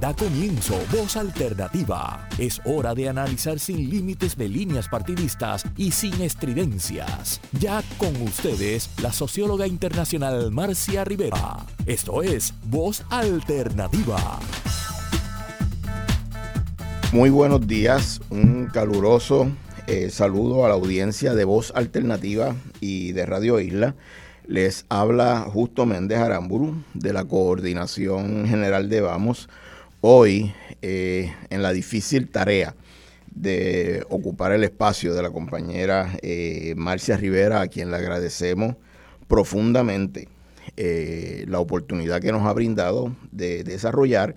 Da comienzo Voz Alternativa. Es hora de analizar sin límites de líneas partidistas y sin estridencias. Ya con ustedes, la socióloga internacional Marcia Rivera. Esto es Voz Alternativa. Muy buenos días, un caluroso eh, saludo a la audiencia de Voz Alternativa y de Radio Isla. Les habla Justo Méndez Aramburu de la Coordinación General de Vamos hoy eh, en la difícil tarea de ocupar el espacio de la compañera eh, Marcia Rivera, a quien le agradecemos profundamente eh, la oportunidad que nos ha brindado de, desarrollar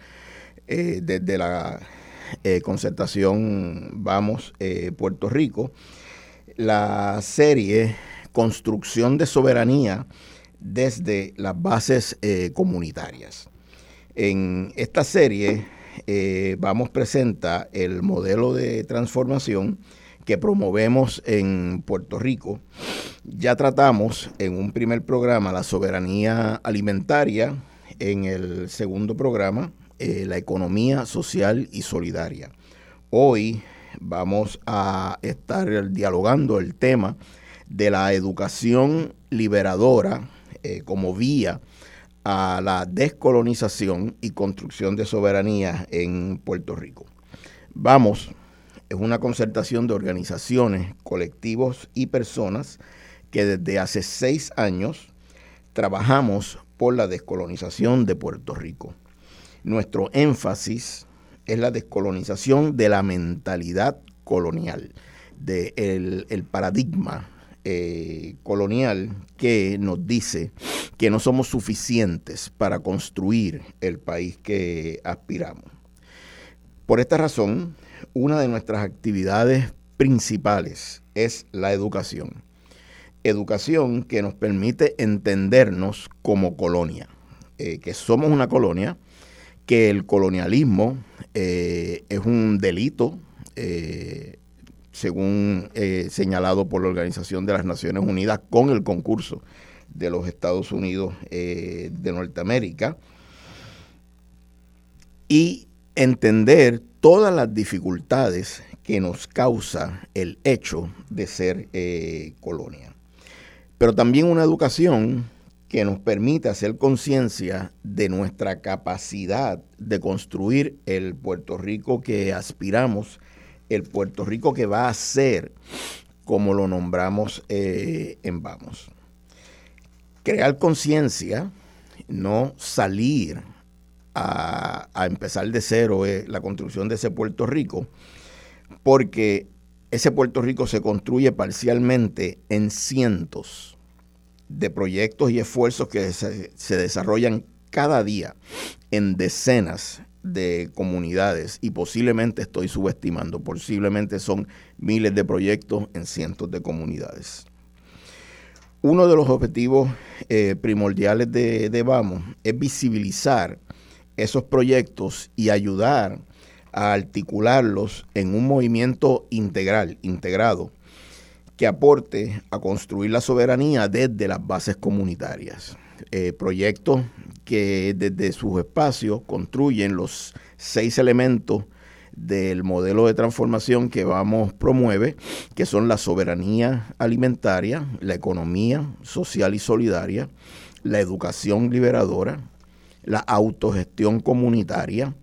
desde la concertación Vamos Puerto Rico la serie Construcción de Soberanía desde las bases comunitarias. En esta serie eh, vamos presenta el modelo de transformación que promovemos en Puerto Rico. Ya tratamos en un primer programa la soberanía alimentaria, en el segundo programa eh, la economía social y solidaria. Hoy vamos a estar dialogando el tema de la educación liberadora eh, como vía a la descolonización y construcción de soberanía en Puerto Rico. Vamos, es una concertación de organizaciones, colectivos y personas que desde hace seis años trabajamos por la descolonización de Puerto Rico. Nuestro énfasis es la descolonización de la mentalidad colonial, del de el paradigma eh, colonial que nos dice que no somos suficientes para construir el país que aspiramos. Por esta razón, una de nuestras actividades principales es la educación. Educación que nos permite entendernos como colonia, eh, que somos una colonia, que el colonialismo eh, es un delito según eh, señalado por la Organización de las Naciones Unidas, con el concurso de los Estados Unidos eh, de Norteamérica, y entender todas las dificultades que nos causa el hecho de ser eh, colonia. Pero también una educación que nos permite hacer conciencia de nuestra capacidad de construir el Puerto Rico que aspiramos el Puerto Rico que va a ser, como lo nombramos eh, en Vamos. Crear conciencia, no salir a, empezar de cero eh, la construcción de ese Puerto Rico, porque ese Puerto Rico se construye parcialmente en cientos de proyectos y esfuerzos que se, se desarrollan cada día en decenas de comunidades y posiblemente estoy subestimando, posiblemente son miles de proyectos en cientos de comunidades. Uno de los objetivos eh, primordiales de, de Vamos es visibilizar esos proyectos y ayudar a articularlos en un movimiento integral, integrado, que aporte a construir la soberanía desde las bases comunitarias. Eh, proyectos que desde sus espacios construyen los seis elementos del modelo de transformación que vamos promueve, que son la soberanía alimentaria, la economía social y solidaria, la educación liberadora, la autogestión comunitaria,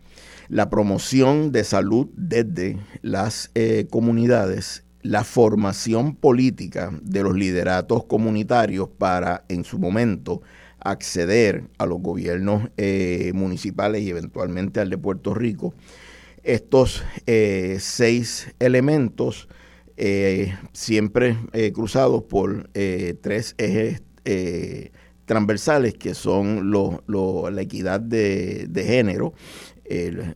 la promoción de salud desde las eh, comunidades, la formación política de los lideratos comunitarios para, en su momento, acceder a los gobiernos eh, municipales y eventualmente al de Puerto Rico. Estos eh, seis elementos eh, siempre cruzados por tres ejes transversales que son la equidad de, de género,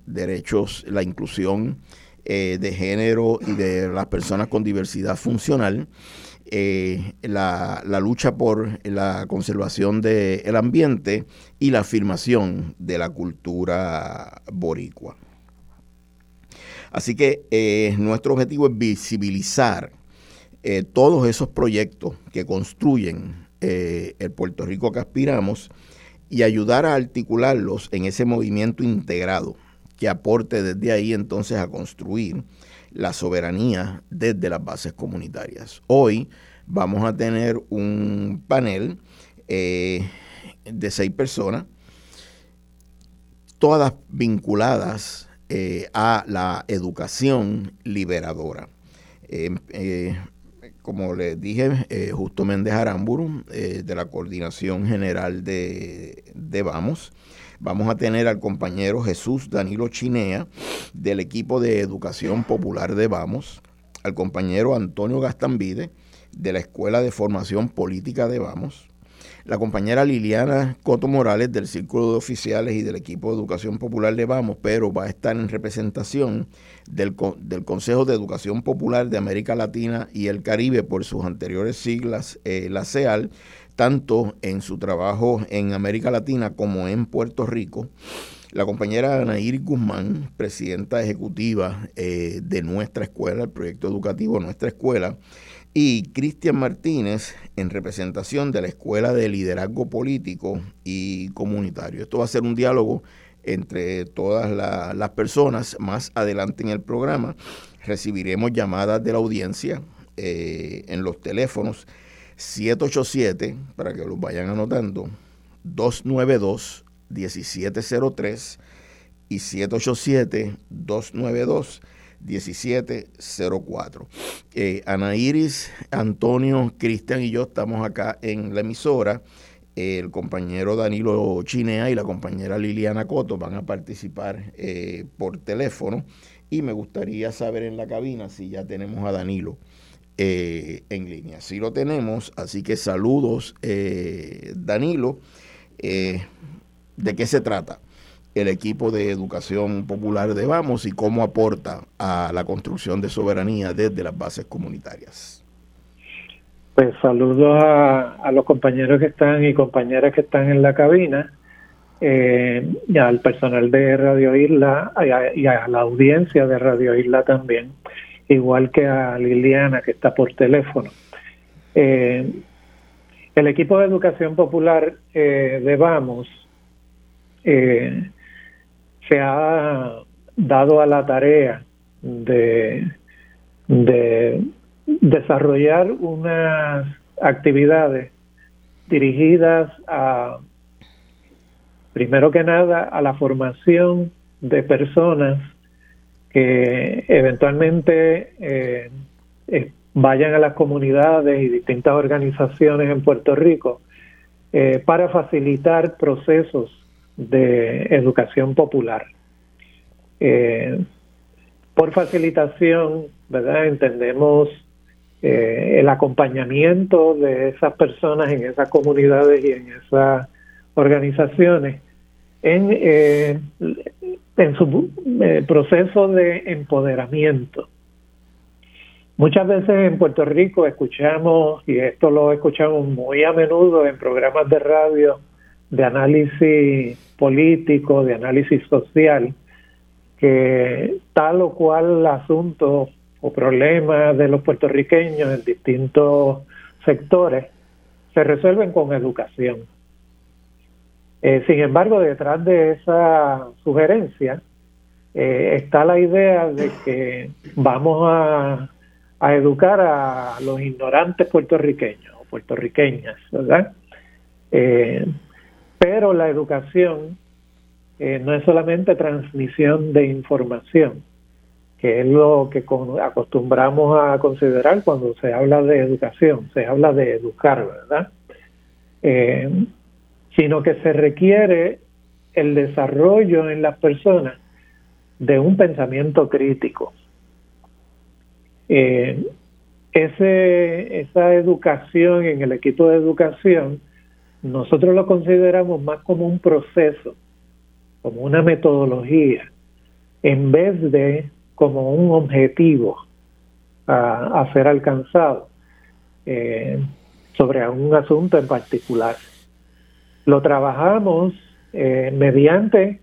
derechos, la inclusión de género y de las personas con diversidad funcional, eh, la, lucha por la conservación del ambiente y la afirmación de la cultura boricua. Así que eh, nuestro objetivo es visibilizar eh, todos esos proyectos que construyen el Puerto Rico que aspiramos y ayudar a articularlos en ese movimiento integrado que aporte desde ahí entonces a construir la soberanía desde las bases comunitarias. Hoy vamos a tener un panel eh, de seis personas, todas vinculadas eh, a la educación liberadora. Eh, como les dije, Justo Méndez Aramburu, de la Coordinación General de, de Vamos, Vamos a tener al compañero Jesús Danilo Chinea del equipo de Educación Popular de Vamos, al compañero Antonio Gastambide de la Escuela de Formación Política de Vamos, la compañera Liliana Coto Morales del Círculo de Oficiales y del equipo de Educación Popular de Vamos, pero va a estar en representación del, del Consejo de Educación Popular de América Latina y el Caribe por sus anteriores siglas, eh, la CEAL, tanto en su trabajo en América Latina como en Puerto Rico. La compañera Anaír Guzmán, presidenta ejecutiva eh, de nuestra escuela, el proyecto educativo Nuestra Escuela, y Cristian Martínez en representación de la Escuela de Liderazgo Político y Comunitario. Esto va a ser un diálogo entre todas las personas. Más adelante en el programa recibiremos llamadas de la audiencia eh, en los teléfonos 787, para que los vayan anotando, 292 1703 y 787 292 1704. Eh, Ana Iris, Antonio, Cristian y yo estamos acá en la emisora. el compañero Danilo Chinea y la compañera Liliana Coto van a participar eh, por teléfono. Y me gustaría saber en la cabina si ya tenemos a Danilo eh, en línea. Sí lo tenemos, así que saludos, eh, Danilo. Eh, ¿De qué se trata el equipo de educación popular de Vamos y cómo aporta a la construcción de soberanía desde las bases comunitarias? Pues saludos a, los compañeros que están y compañeras que están en la cabina. y al personal de Radio Isla y a, la audiencia de Radio Isla también igual que a Liliana, que está por teléfono. Eh, el equipo de educación popular eh, de Vamos eh, se ha dado a la tarea de, de desarrollar unas actividades dirigidas a, primero que nada, a la formación de personas que eventualmente eh, eh, vayan a las comunidades y distintas organizaciones en Puerto Rico eh, para facilitar procesos de educación popular. por facilitación, ¿verdad? Entendemos el acompañamiento de esas personas en esas comunidades y en esas organizaciones en en su eh, proceso de empoderamiento. Muchas veces en Puerto Rico escuchamos, y esto lo escuchamos muy a menudo en programas de radio de análisis político, de análisis social, que tal o cual asunto o problema de los puertorriqueños en distintos sectores se resuelven con educación. Eh, sin embargo, detrás de esa sugerencia eh, está la idea de que vamos a, educar a los ignorantes puertorriqueños o puertorriqueñas, ¿verdad? Eh, pero la educación no es solamente transmisión de información, que es lo que acostumbramos a considerar cuando se habla de educación, se habla de educar, ¿verdad? Sino que se requiere el desarrollo en las personas de un pensamiento crítico. Eh, ese, esa educación en el equipo de educación, nosotros lo consideramos más como un proceso, como una metodología, en vez de como un objetivo a, ser alcanzado eh, sobre un asunto en particular. Lo trabajamos eh, mediante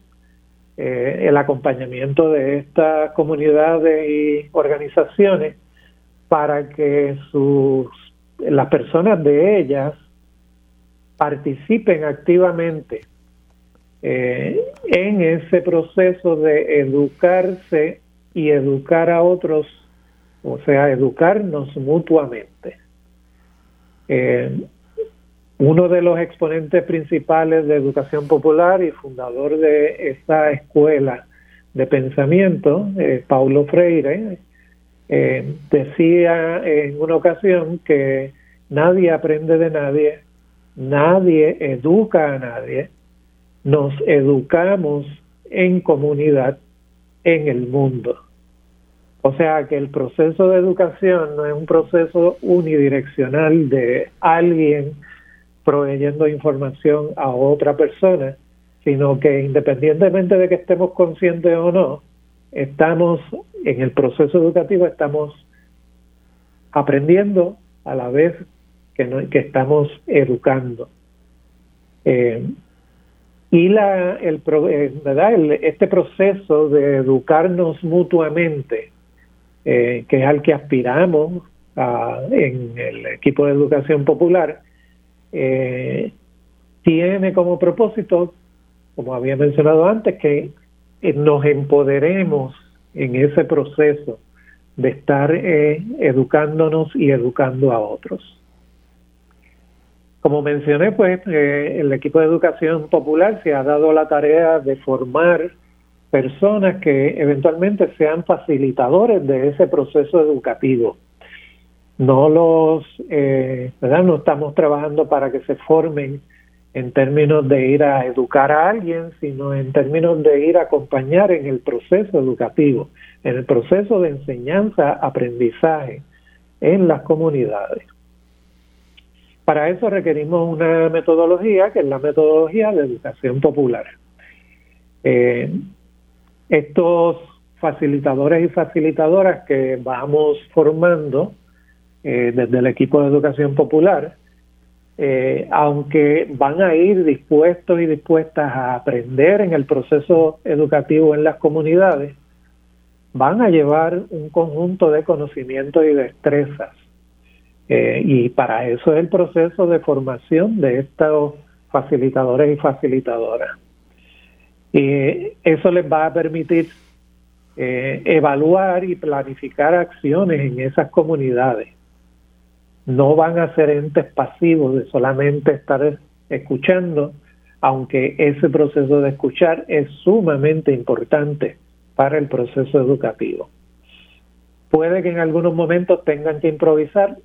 eh, el acompañamiento de estas comunidades y organizaciones para que sus las personas de ellas participen activamente eh, en ese proceso de educarse y educar a otros, o sea, educarnos mutuamente. Uno de los exponentes principales de educación popular y fundador de esta escuela de pensamiento, eh, Paulo Freire, eh, decía en una ocasión que nadie aprende de nadie, nadie educa a nadie, nos educamos en comunidad en el mundo. O sea que el proceso de educación no es un proceso unidireccional de alguien proveyendo información a otra persona, sino que independientemente de que estemos conscientes o no, estamos en el proceso educativo, estamos aprendiendo a la vez que, que estamos educando. Eh, y la, el, eh, ¿verdad? este proceso de educarnos mutuamente, eh, que es al que aspiramos en el equipo de educación popular, eh, tiene como propósito, como había mencionado antes, que eh, nos empoderemos en ese proceso de estar eh, educándonos y educando a otros. Como mencioné, pues el equipo de educación popular se ha dado la tarea de formar personas que eventualmente sean facilitadores de ese proceso educativo no los, eh, ¿verdad? No estamos trabajando para que se formen en términos de ir a educar a alguien, sino en términos de ir a acompañar en el proceso educativo, en el proceso de enseñanza, aprendizaje en las comunidades. Para eso requerimos una metodología, que es la metodología de educación popular. Eh, estos facilitadores y facilitadoras que vamos formando eh, desde el equipo de educación popular, eh, aunque van a ir dispuestos y dispuestas a aprender en el proceso educativo en las comunidades, van a llevar un conjunto de conocimientos y destrezas. Eh, y para eso es el proceso de formación de estos facilitadores y facilitadoras. Y eso les va a permitir evaluar y planificar acciones en esas comunidades no van a ser entes pasivos de solamente estar escuchando, aunque ese proceso de escuchar es sumamente importante para el proceso educativo. Puede que en algunos momentos tengan que improvisar,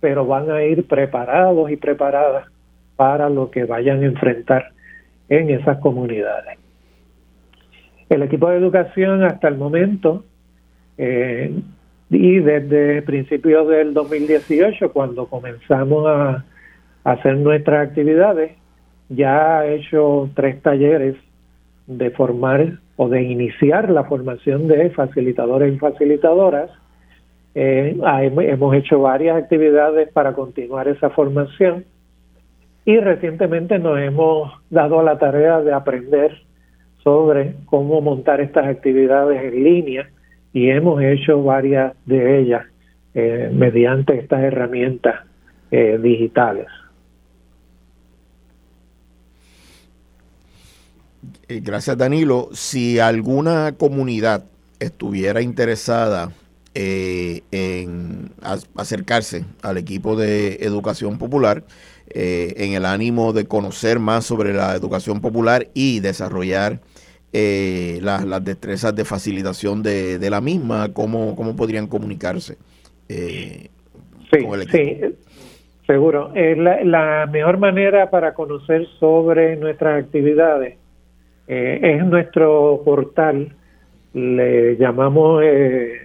pero van a ir preparados y preparadas para lo que vayan a enfrentar en esas comunidades. El equipo de educación hasta el momento eh, y desde principios del 2018, cuando comenzamos a, hacer nuestras actividades, ya ha hecho tres talleres de formar o de iniciar la formación de facilitadores y facilitadoras. Eh, hemos hecho varias actividades para continuar esa formación y recientemente nos hemos dado la tarea de aprender sobre cómo montar estas actividades en línea y hemos hecho varias de ellas eh, mediante estas herramientas eh, digitales. Eh, gracias Danilo. Si alguna comunidad estuviera interesada en acercarse al equipo de educación popular, en el ánimo de conocer más sobre la educación popular y desarrollar eh, las, destrezas de facilitación de, la misma, cómo, cómo podrían comunicarse eh, sí, Sí, seguro. Eh, la, mejor manera para conocer sobre nuestras actividades eh, es nuestro portal, le llamamos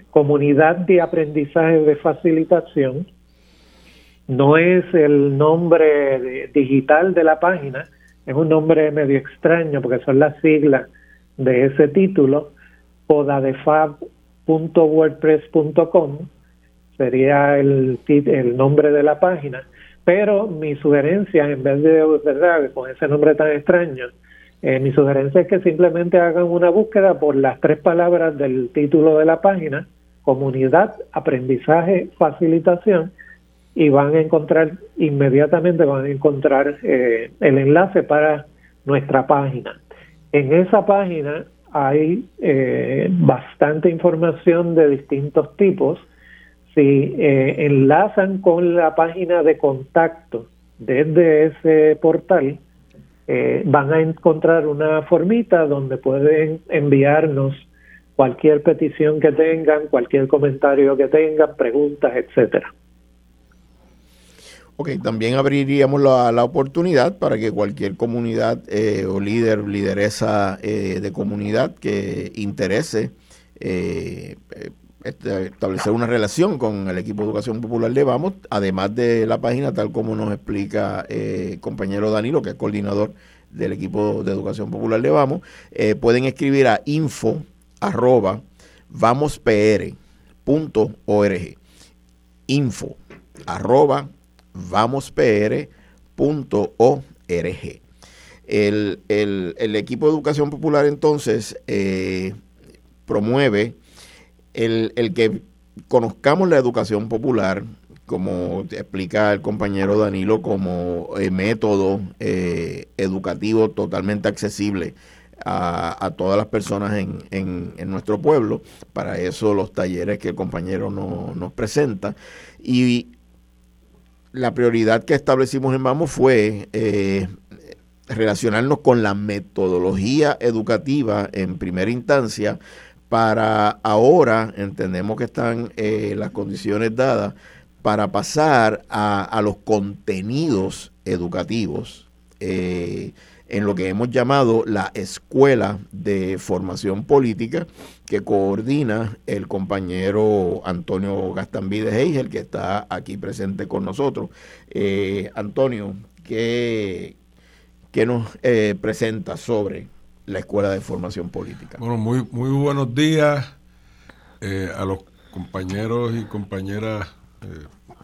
Comunidad de Aprendizaje de Facilitación. No es el nombre digital de la página, es un nombre medio extraño porque son las siglas de ese título, podadefab.wordpress.com sería el, el nombre de la página, pero mi sugerencia, en vez de, ¿verdad?, con ese nombre tan extraño, eh, mi sugerencia es que simplemente hagan una búsqueda por las tres palabras del título de la página, comunidad, aprendizaje, facilitación, y van a encontrar, inmediatamente van a encontrar eh, el enlace para nuestra página. En esa página hay eh, bastante información de distintos tipos. Si eh, enlazan con la página de contacto desde ese portal, eh, van a encontrar una formita donde pueden enviarnos cualquier petición que tengan, cualquier comentario que tengan, preguntas, etcétera. Ok, también abriríamos la, oportunidad para que cualquier comunidad eh, o líder, lideresa eh, de comunidad que interese eh, este, establecer una relación con el equipo de educación popular de Vamos, además de la página tal como nos explica el compañero Danilo, que es coordinador del equipo de educación popular de Vamos, pueden escribir a info arroba vamospr.org info arroba vamospr.org. El, el, el, equipo de educación popular entonces eh, promueve el, el, que conozcamos la educación popular, como explica el compañero Danilo, como eh, método eh, educativo totalmente accesible a, a, todas las personas en, en, nuestro pueblo. Para eso los talleres que el compañero no, nos presenta. Y la prioridad que establecimos en Vamos fue eh, relacionarnos con la metodología educativa en primera instancia para ahora, entendemos que están eh, las condiciones dadas, para pasar a, los contenidos educativos. Eh, en lo que hemos llamado la Escuela de Formación Política, que coordina el compañero Antonio Gastambide Heigel, que está aquí presente con nosotros. Eh, Antonio, ¿qué, qué nos eh, presenta sobre la Escuela de Formación Política? Bueno, muy, muy buenos días eh, a los compañeros y compañeras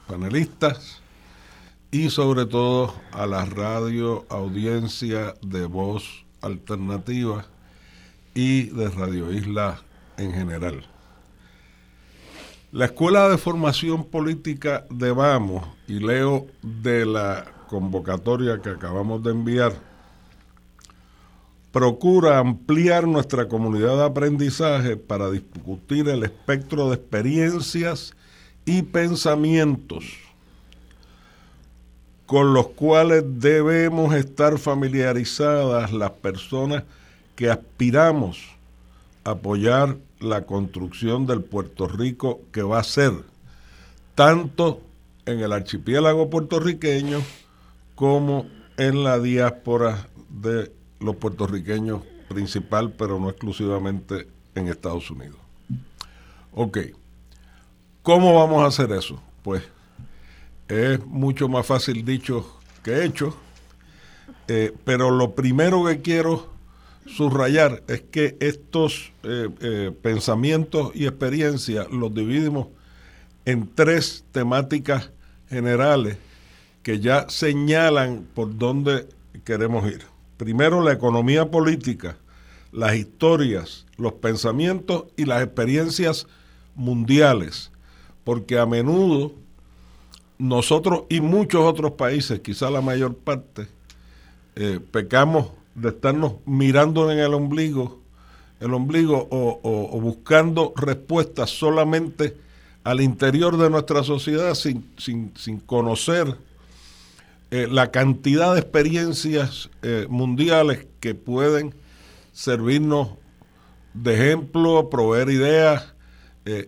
panelistas y sobre todo a la radio audiencia de voz alternativa y de Radio Isla en general. La Escuela de Formación Política de Vamos, y leo de la convocatoria que acabamos de enviar, procura ampliar nuestra comunidad de aprendizaje para discutir el espectro de experiencias y pensamientos con los cuales debemos estar familiarizadas las personas que aspiramos apoyar la construcción del Puerto Rico que va a ser, tanto en el archipiélago puertorriqueño como en la diáspora de los puertorriqueños principal, pero no exclusivamente en Estados Unidos. Ok, ¿cómo vamos a hacer eso? Pues es mucho más fácil dicho que hecho, eh, pero lo primero que quiero subrayar es que estos eh, eh, pensamientos y experiencias los dividimos en tres temáticas generales que ya señalan por dónde queremos ir. Primero, la economía política, las historias, los pensamientos y las experiencias mundiales, porque a menudo nosotros y muchos otros países, quizá la mayor parte, eh, pecamos de estarnos mirando en el ombligo, el ombligo o, buscando respuestas solamente al interior de nuestra sociedad sin, sin, conocer eh, la cantidad de experiencias eh, mundiales que pueden servirnos de ejemplo, proveer ideas,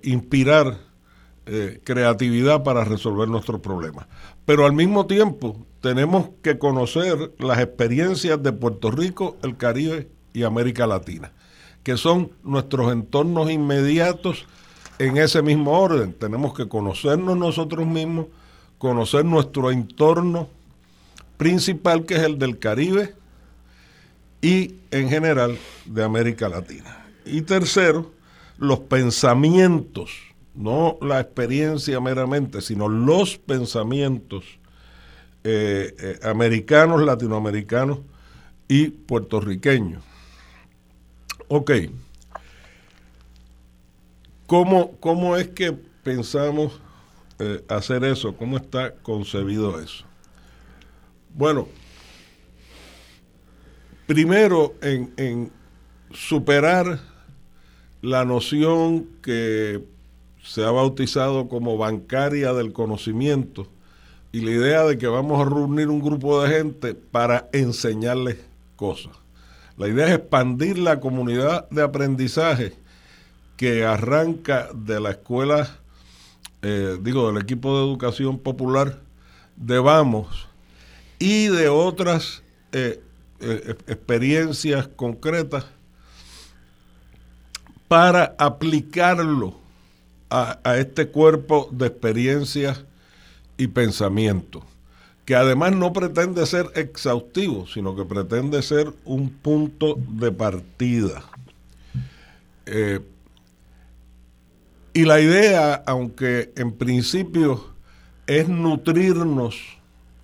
inspirar eh, creatividad para resolver nuestros problemas. Pero al mismo tiempo tenemos que conocer las experiencias de Puerto Rico, el Caribe y América Latina, que son nuestros entornos inmediatos en ese mismo orden. Tenemos que conocernos nosotros mismos, conocer nuestro entorno principal, que es el del Caribe y en general de América Latina. Y tercero, los pensamientos no la experiencia meramente, sino los pensamientos eh, eh, americanos, latinoamericanos y puertorriqueños. Ok. ¿Cómo, cómo es que pensamos eh, hacer eso? ¿Cómo está concebido eso? Bueno, primero en, superar la noción que se ha bautizado como bancaria del conocimiento y la idea de que vamos a reunir un grupo de gente para enseñarles cosas. La idea es expandir la comunidad de aprendizaje que arranca de la escuela, eh, digo, del equipo de educación popular de Vamos y de otras eh, eh, experiencias concretas para aplicarlo a, a este cuerpo de experiencias y pensamientos que además no pretende ser exhaustivo, sino que pretende ser un punto de partida. Eh, y la idea, aunque en principio es nutrirnos,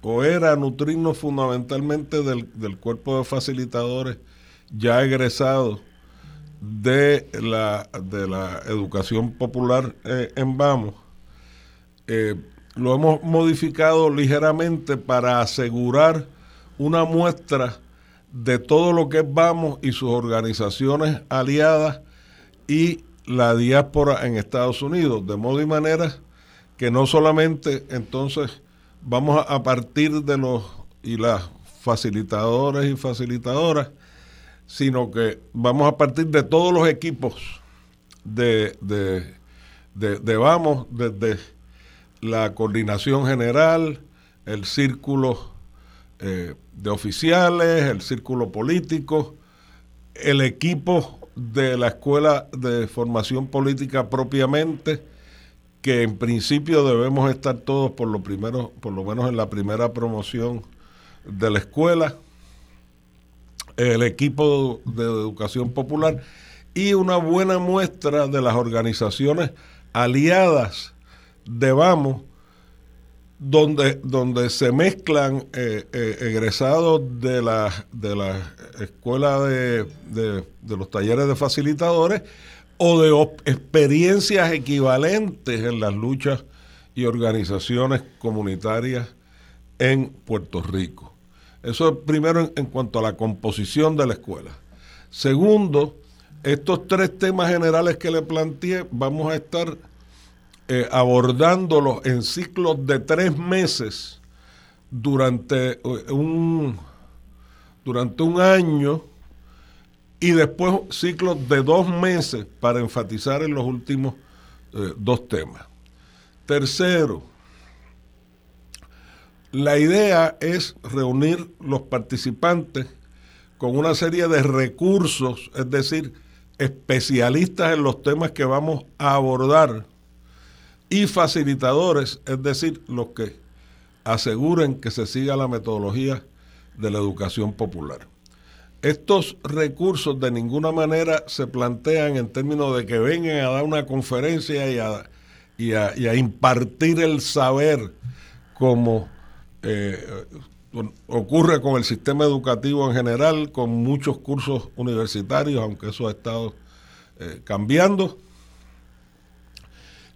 o era nutrirnos fundamentalmente del, cuerpo de facilitadores ya egresados de la, de la educación popular eh, en Vamos, eh, lo hemos modificado ligeramente para asegurar una muestra de todo lo que es Vamos y sus organizaciones aliadas y la diáspora en Estados Unidos, de modo y manera que no solamente entonces vamos a, partir de los y las facilitadores y facilitadoras, sino que vamos a partir de todos los equipos de, de, de Vamos, desde la coordinación general, el círculo eh, de oficiales, el círculo político, el equipo de la escuela de formación política propiamente, que en principio debemos estar todos por lo primero, por lo menos en la primera promoción de la escuela, el equipo de educación popular y una buena muestra de las organizaciones aliadas de Vamos, donde, donde se mezclan eh, eh, egresados de la, de la escuela de, de, los talleres de facilitadores o de experiencias equivalentes en las luchas y organizaciones comunitarias en Puerto Rico. Eso es primero en cuanto a la composición de la escuela. Segundo, estos tres temas generales que le planteé, vamos a estar eh, abordándolo en ciclos de tres meses durante eh, un, durante un año y después ciclos de dos meses para enfatizar en los últimos eh, dos temas. Tercero, la idea es reunir los participantes con una serie de recursos, es decir, especialistas en los temas que vamos a abordar y facilitadores, es decir, los que aseguren que se siga la metodología de la educación popular. Estos recursos de ninguna manera se plantean en términos de que vengan a dar una conferencia y a, impartir el saber como eh, ocurre con el sistema educativo en general, con muchos cursos universitarios, aunque eso ha estado eh, cambiando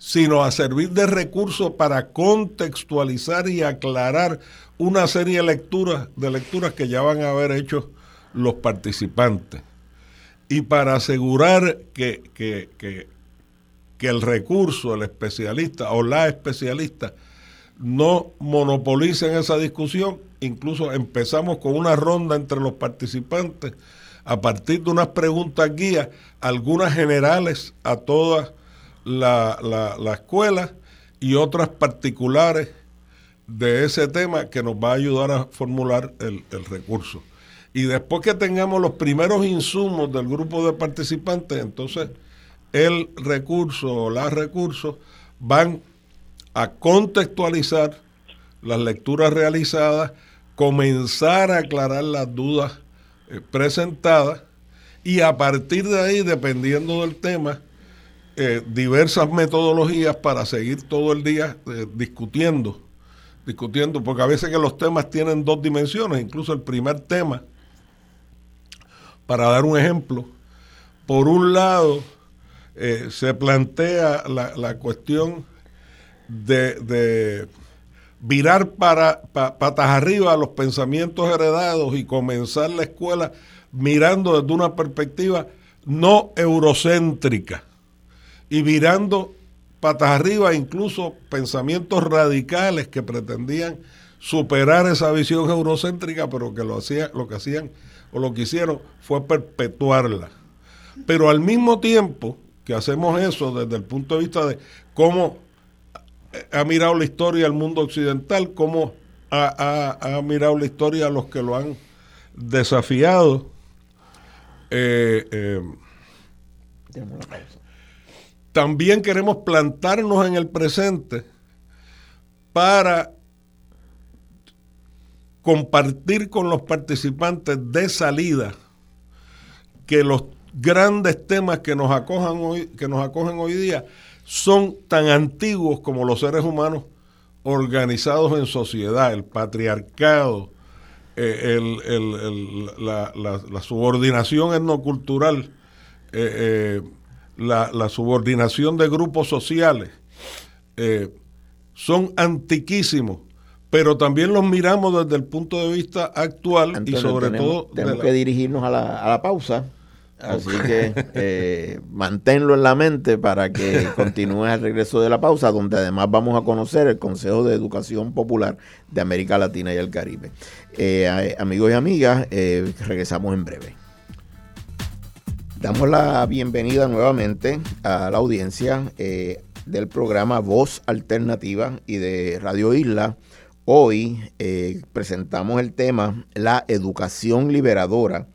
sino a servir de recurso para contextualizar y aclarar una serie de lecturas, de lecturas que ya van a haber hecho los participantes. Y para asegurar que, que, que, que el recurso, el especialista o la especialista no monopolicen esa discusión, incluso empezamos con una ronda entre los participantes a partir de unas preguntas guías, algunas generales a todas la, la, escuela y otras particulares de ese tema que nos va a ayudar a formular el, recurso. Y después que tengamos los primeros insumos del grupo de participantes, entonces el recurso o las recursos van a contextualizar las lecturas realizadas, comenzar a aclarar las dudas eh, presentadas y a partir de ahí, dependiendo del tema, eh, diversas metodologías para seguir todo el día eh, discutiendo, discutiendo, porque a veces que los temas tienen dos dimensiones, incluso el primer tema, para dar un ejemplo, por un lado eh, se plantea la, cuestión de, virar para patas arriba los pensamientos heredados y comenzar la escuela mirando desde una perspectiva no eurocéntrica y virando patas arriba incluso pensamientos radicales que pretendían superar esa visión eurocéntrica, pero que lo, hacía, lo que hacían o lo que hicieron fue perpetuarla. Pero al mismo tiempo que hacemos eso desde el punto de vista de cómo ha mirado la historia al mundo occidental, cómo ha, mirado la historia a los que lo han desafiado, eh, eh, también queremos plantarnos en el presente para compartir con los participantes de salida que los grandes temas que nos acojan hoy, que nos acogen hoy día son tan antiguos como los seres humanos organizados en sociedad, el patriarcado, eh, la, subordinación etnocultural, eh, eh, la, subordinación de grupos sociales, son antiquísimos pero también los miramos desde el punto de vista actual y sobre todo... Tenemos que dirigirnos a la, a la pausa, así que eh, manténlo en la mente para que continúe el regreso de la pausa, donde además vamos a conocer el Consejo de Educación Popular de América Latina y el Caribe. Eh, amigos y amigas, eh, regresamos en breve. Damos la bienvenida nuevamente a la audiencia del programa Voz Alternativa y de Radio Isla Hoy eh, presentamos el tema La educación liberadora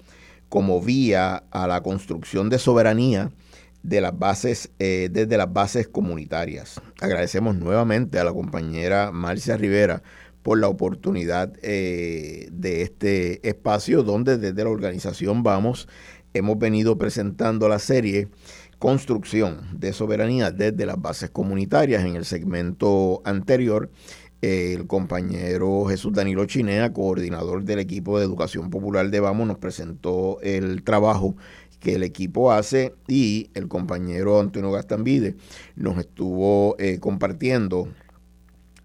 como vía a la construcción de soberanía de las bases, eh, desde las bases comunitarias. Agradecemos nuevamente a la compañera Marcia Rivera por la oportunidad eh, de este espacio donde desde la organización Vamos hemos venido presentando la serie Construcción de Soberanía desde las bases comunitarias. En el segmento anterior el compañero Jesús Danilo Chinea, coordinador del equipo de educación popular de Vamos, nos presentó el trabajo que el equipo hace y el compañero Antonio Gastambide nos estuvo eh, compartiendo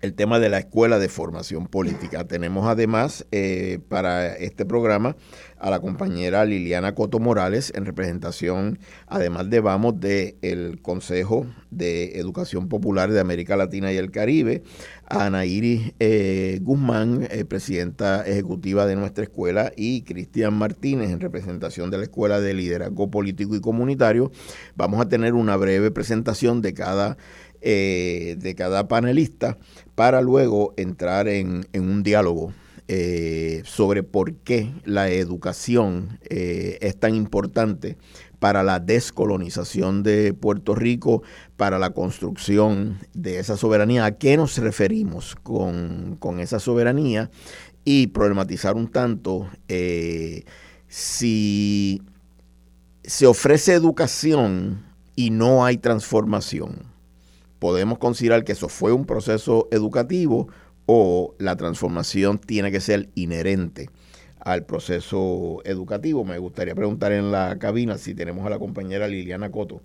el tema de la Escuela de Formación Política. Tenemos además eh, para este programa a la compañera Liliana Coto Morales en representación, además de Vamos, del el Consejo de Educación Popular de América Latina y el Caribe, a Ana Iris eh, Guzmán, eh, presidenta ejecutiva de nuestra escuela, y Cristian Martínez en representación de la Escuela de Liderazgo Político y Comunitario. Vamos a tener una breve presentación de cada de cada panelista para luego entrar en, un diálogo eh, sobre por qué la educación eh, es tan importante para la descolonización de Puerto Rico, para la construcción de esa soberanía. ¿A qué nos referimos con, con esa soberanía? Y problematizar un tanto si se ofrece educación y no hay transformación podemos considerar que eso fue un proceso educativo o la transformación tiene que ser inherente al proceso educativo. Me gustaría preguntar en la cabina si tenemos a la compañera Liliana Coto.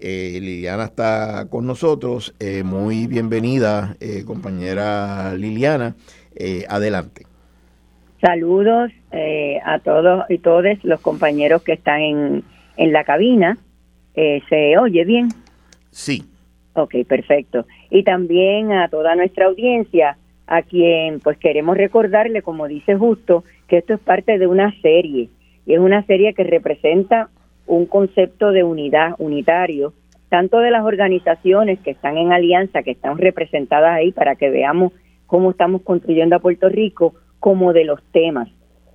Eh, Liliana está con nosotros. Eh, muy bienvenida, eh, compañera Liliana. adelante. Saludos a todos y todos los compañeros que están en, en la cabina. ¿Se oye bien? Sí. Ok, perfecto. Y también a toda nuestra audiencia, a quien pues queremos recordarle, como dice Justo, que esto es parte de una serie, y es una serie que representa un concepto de unidad, unitario, tanto de las organizaciones que están en alianza, que están representadas ahí para que veamos cómo estamos construyendo a Puerto Rico, como de los temas.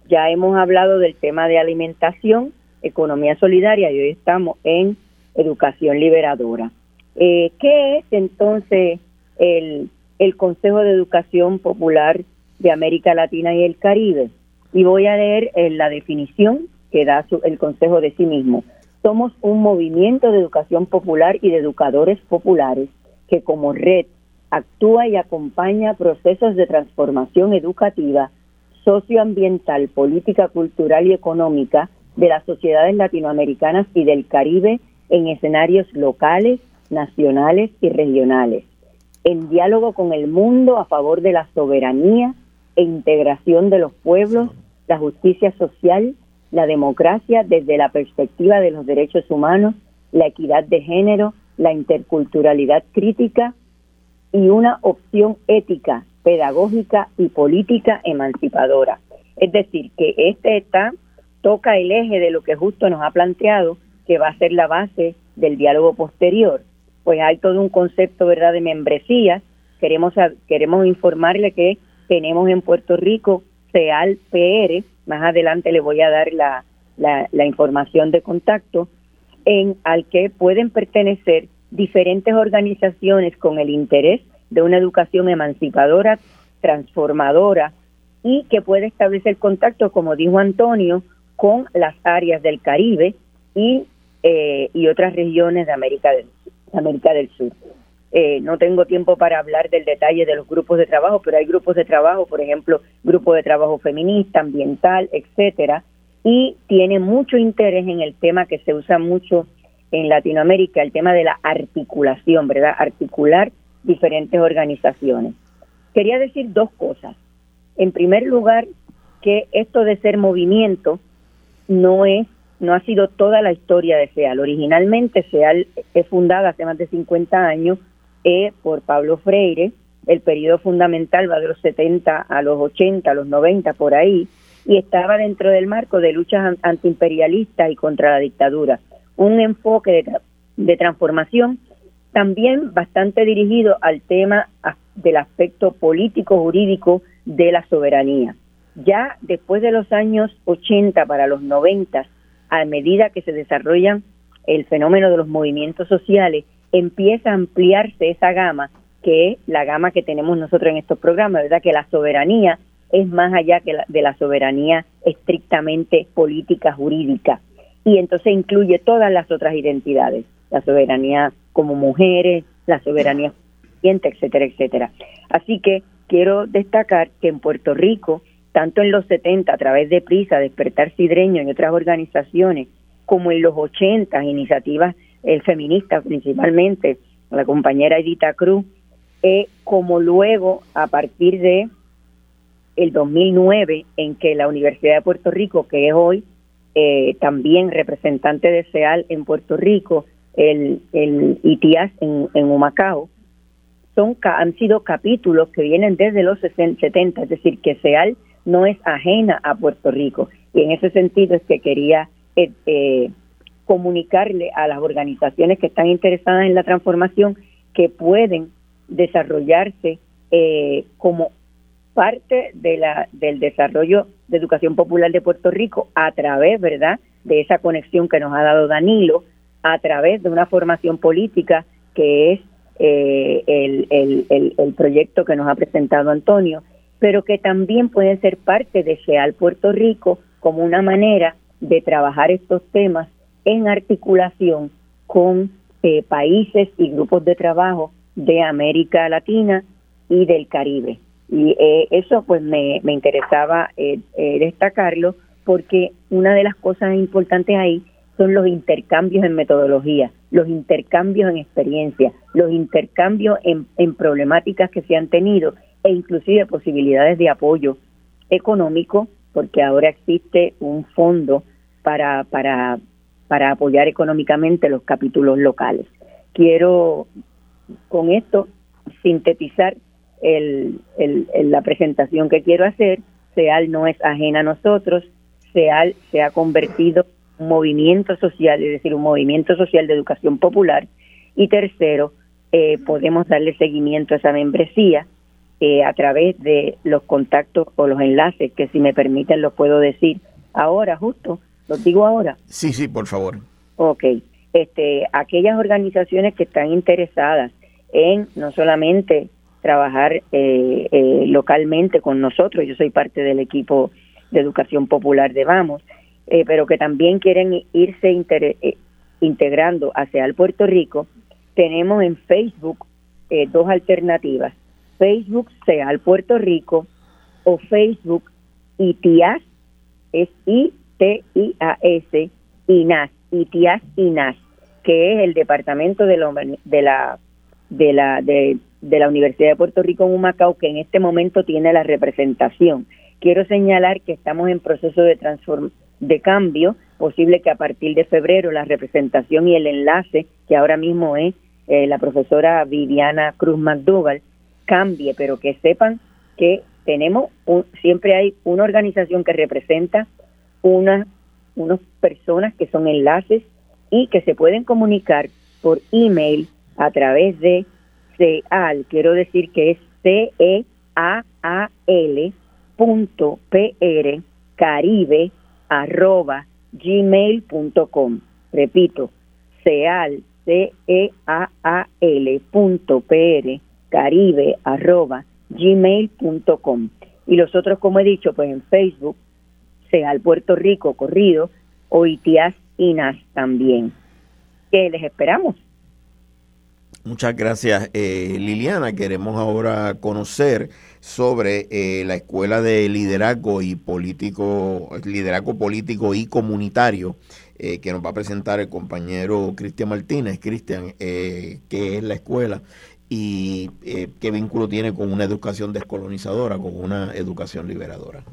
Ya hemos hablado del tema de alimentación, economía solidaria y hoy estamos en educación liberadora. Eh, ¿Qué es entonces el, Consejo de Educación Popular de América Latina y el Caribe? Y voy a leer eh, la definición que da el Consejo de sí mismo. Somos un movimiento de educación popular y de educadores populares que como red actúa y acompaña procesos de transformación educativa, socioambiental, política, cultural y económica de las sociedades latinoamericanas y del Caribe en escenarios locales, nacionales y regionales. en diálogo con el mundo a favor de la soberanía e integración de los pueblos, la justicia social, la democracia desde la perspectiva de los derechos humanos, la equidad de género, la interculturalidad crítica y una opción ética, pedagógica y política emancipadora. Es decir, que este está toca el eje de lo que justo nos ha planteado, que va a ser la base del diálogo posterior. Pues hay todo un concepto, ¿verdad?, de membresía. Queremos queremos informarle que tenemos en Puerto Rico CEAL PR, más adelante le voy a dar la, la, información de contacto, en al que pueden pertenecer diferentes organizaciones con el interés de una educación emancipadora, transformadora y que puede establecer contacto, como dijo Antonio, con las áreas del Caribe y, eh, y otras regiones de América del, América del Sur. Eh, no tengo tiempo para hablar del detalle de los grupos de trabajo, pero hay grupos de trabajo, por ejemplo, grupo de trabajo feminista, ambiental, etcétera, y tiene mucho interés en el tema que se usa mucho en Latinoamérica, el tema de la articulación, ¿verdad? Articular diferentes organizaciones. Quería decir dos cosas. En primer lugar, que esto de ser movimiento no es no ha sido toda la historia de SEAL. Originalmente SEAL es fundada hace más de 50 años e por Pablo Freire. El periodo fundamental va de los 70 a los 80, a los 90, por ahí, y estaba dentro del marco de luchas antiimperialistas y contra la dictadura. Un enfoque de, transformación también bastante dirigido al tema del aspecto político jurídico de la soberanía. Ya después de los años 80 para los 90, a medida que se desarrollan el fenómeno de los movimientos sociales, empieza a ampliarse esa gama, que es la gama que tenemos nosotros en estos programas, ¿verdad? Que la soberanía es más allá que de la soberanía estrictamente política, jurídica. Y entonces incluye todas las otras identidades, la soberanía como mujeres, la soberanía etcétera, etcétera. Así que quiero destacar que en Puerto Rico, tanto en los 70 a través de Prisa, Despertar Sidreño y otras organizaciones, como en los 80 iniciativas el feminista principalmente, la compañera Edita Cruz, eh, como luego a partir de el 2009 en que la Universidad de Puerto Rico, que es hoy eh, también representante de SEAL en Puerto Rico, el, el ITIAS en, en Humacao, son, han sido capítulos que vienen desde los 70, es decir, que SEAL no es ajena a Puerto Rico. Y en ese sentido es que quería eh, eh comunicarle a las organizaciones que están interesadas en la transformación que pueden desarrollarse eh, como parte de la, del desarrollo de educación popular de Puerto Rico a través, ¿verdad?, de esa conexión que nos ha dado Danilo, a través de una formación política que es eh, el, el, el, proyecto que nos ha presentado Antonio, pero que también pueden ser parte de SEAL Puerto Rico como una manera de trabajar estos temas en articulación con eh, países y grupos de trabajo de América Latina y del Caribe. Y eh, eso pues me, me interesaba eh, destacarlo porque una de las cosas importantes ahí son los intercambios en metodología, los intercambios en experiencia, los intercambios en, en problemáticas que se han tenido e inclusive posibilidades de apoyo económico, porque ahora existe un fondo para, para para apoyar económicamente los capítulos locales. Quiero con esto sintetizar el, la presentación que quiero hacer. SEAL no es ajena a nosotros, SEAL se ha convertido en un movimiento social, es decir, un movimiento social de educación popular. Y tercero, eh, podemos darle seguimiento a esa membresía eh, a través de los contactos o los enlaces que si me permiten los puedo decir ahora justo ¿Lo digo ahora? Sí, sí, por favor. Ok. Este, aquellas organizaciones que están interesadas en no solamente trabajar eh, eh, localmente con nosotros, yo soy parte del equipo de educación popular de Vamos, eh, pero que también quieren irse integrando hacia el Puerto Rico, tenemos en Facebook dos alternativas. Facebook sea al Puerto Rico o Facebook ITIAS, es I T-I-A-S, INAS, ITIAS INAS, que es el Departamento de, de, la, de la, de, la Universidad de Puerto Rico en Humacao, que en este momento tiene la representación. Quiero señalar que estamos en proceso de, de cambio, posible que a partir de febrero la representación y el enlace, que ahora mismo es eh, la profesora Viviana Cruz McDougall, cambie, pero que sepan que tenemos, siempre hay una organización que representa una, unas personas que son enlaces y que se pueden comunicar por email a través de CEAL, quiero decir que es C-E-A-A-L punto P-R Caribe arroba gmail.com. Repito, CEAL, C-E-A-A-L punto P-R Caribe gmail.com. Y los otros, como he dicho, pues en Facebook, CEAL Puerto Rico Corrido o ITIAS INAS también. Que les esperamos. Muchas gracias, eh, Liliana. Queremos ahora conocer sobre eh, la Escuela de Liderazgo y Político, Liderazgo Político y Comunitario eh, que nos va a presentar el compañero Cristian Martínez. Cristian, ¿qué es la escuela y qué vínculo tiene con una educación descolonizadora, con una educación liberadora?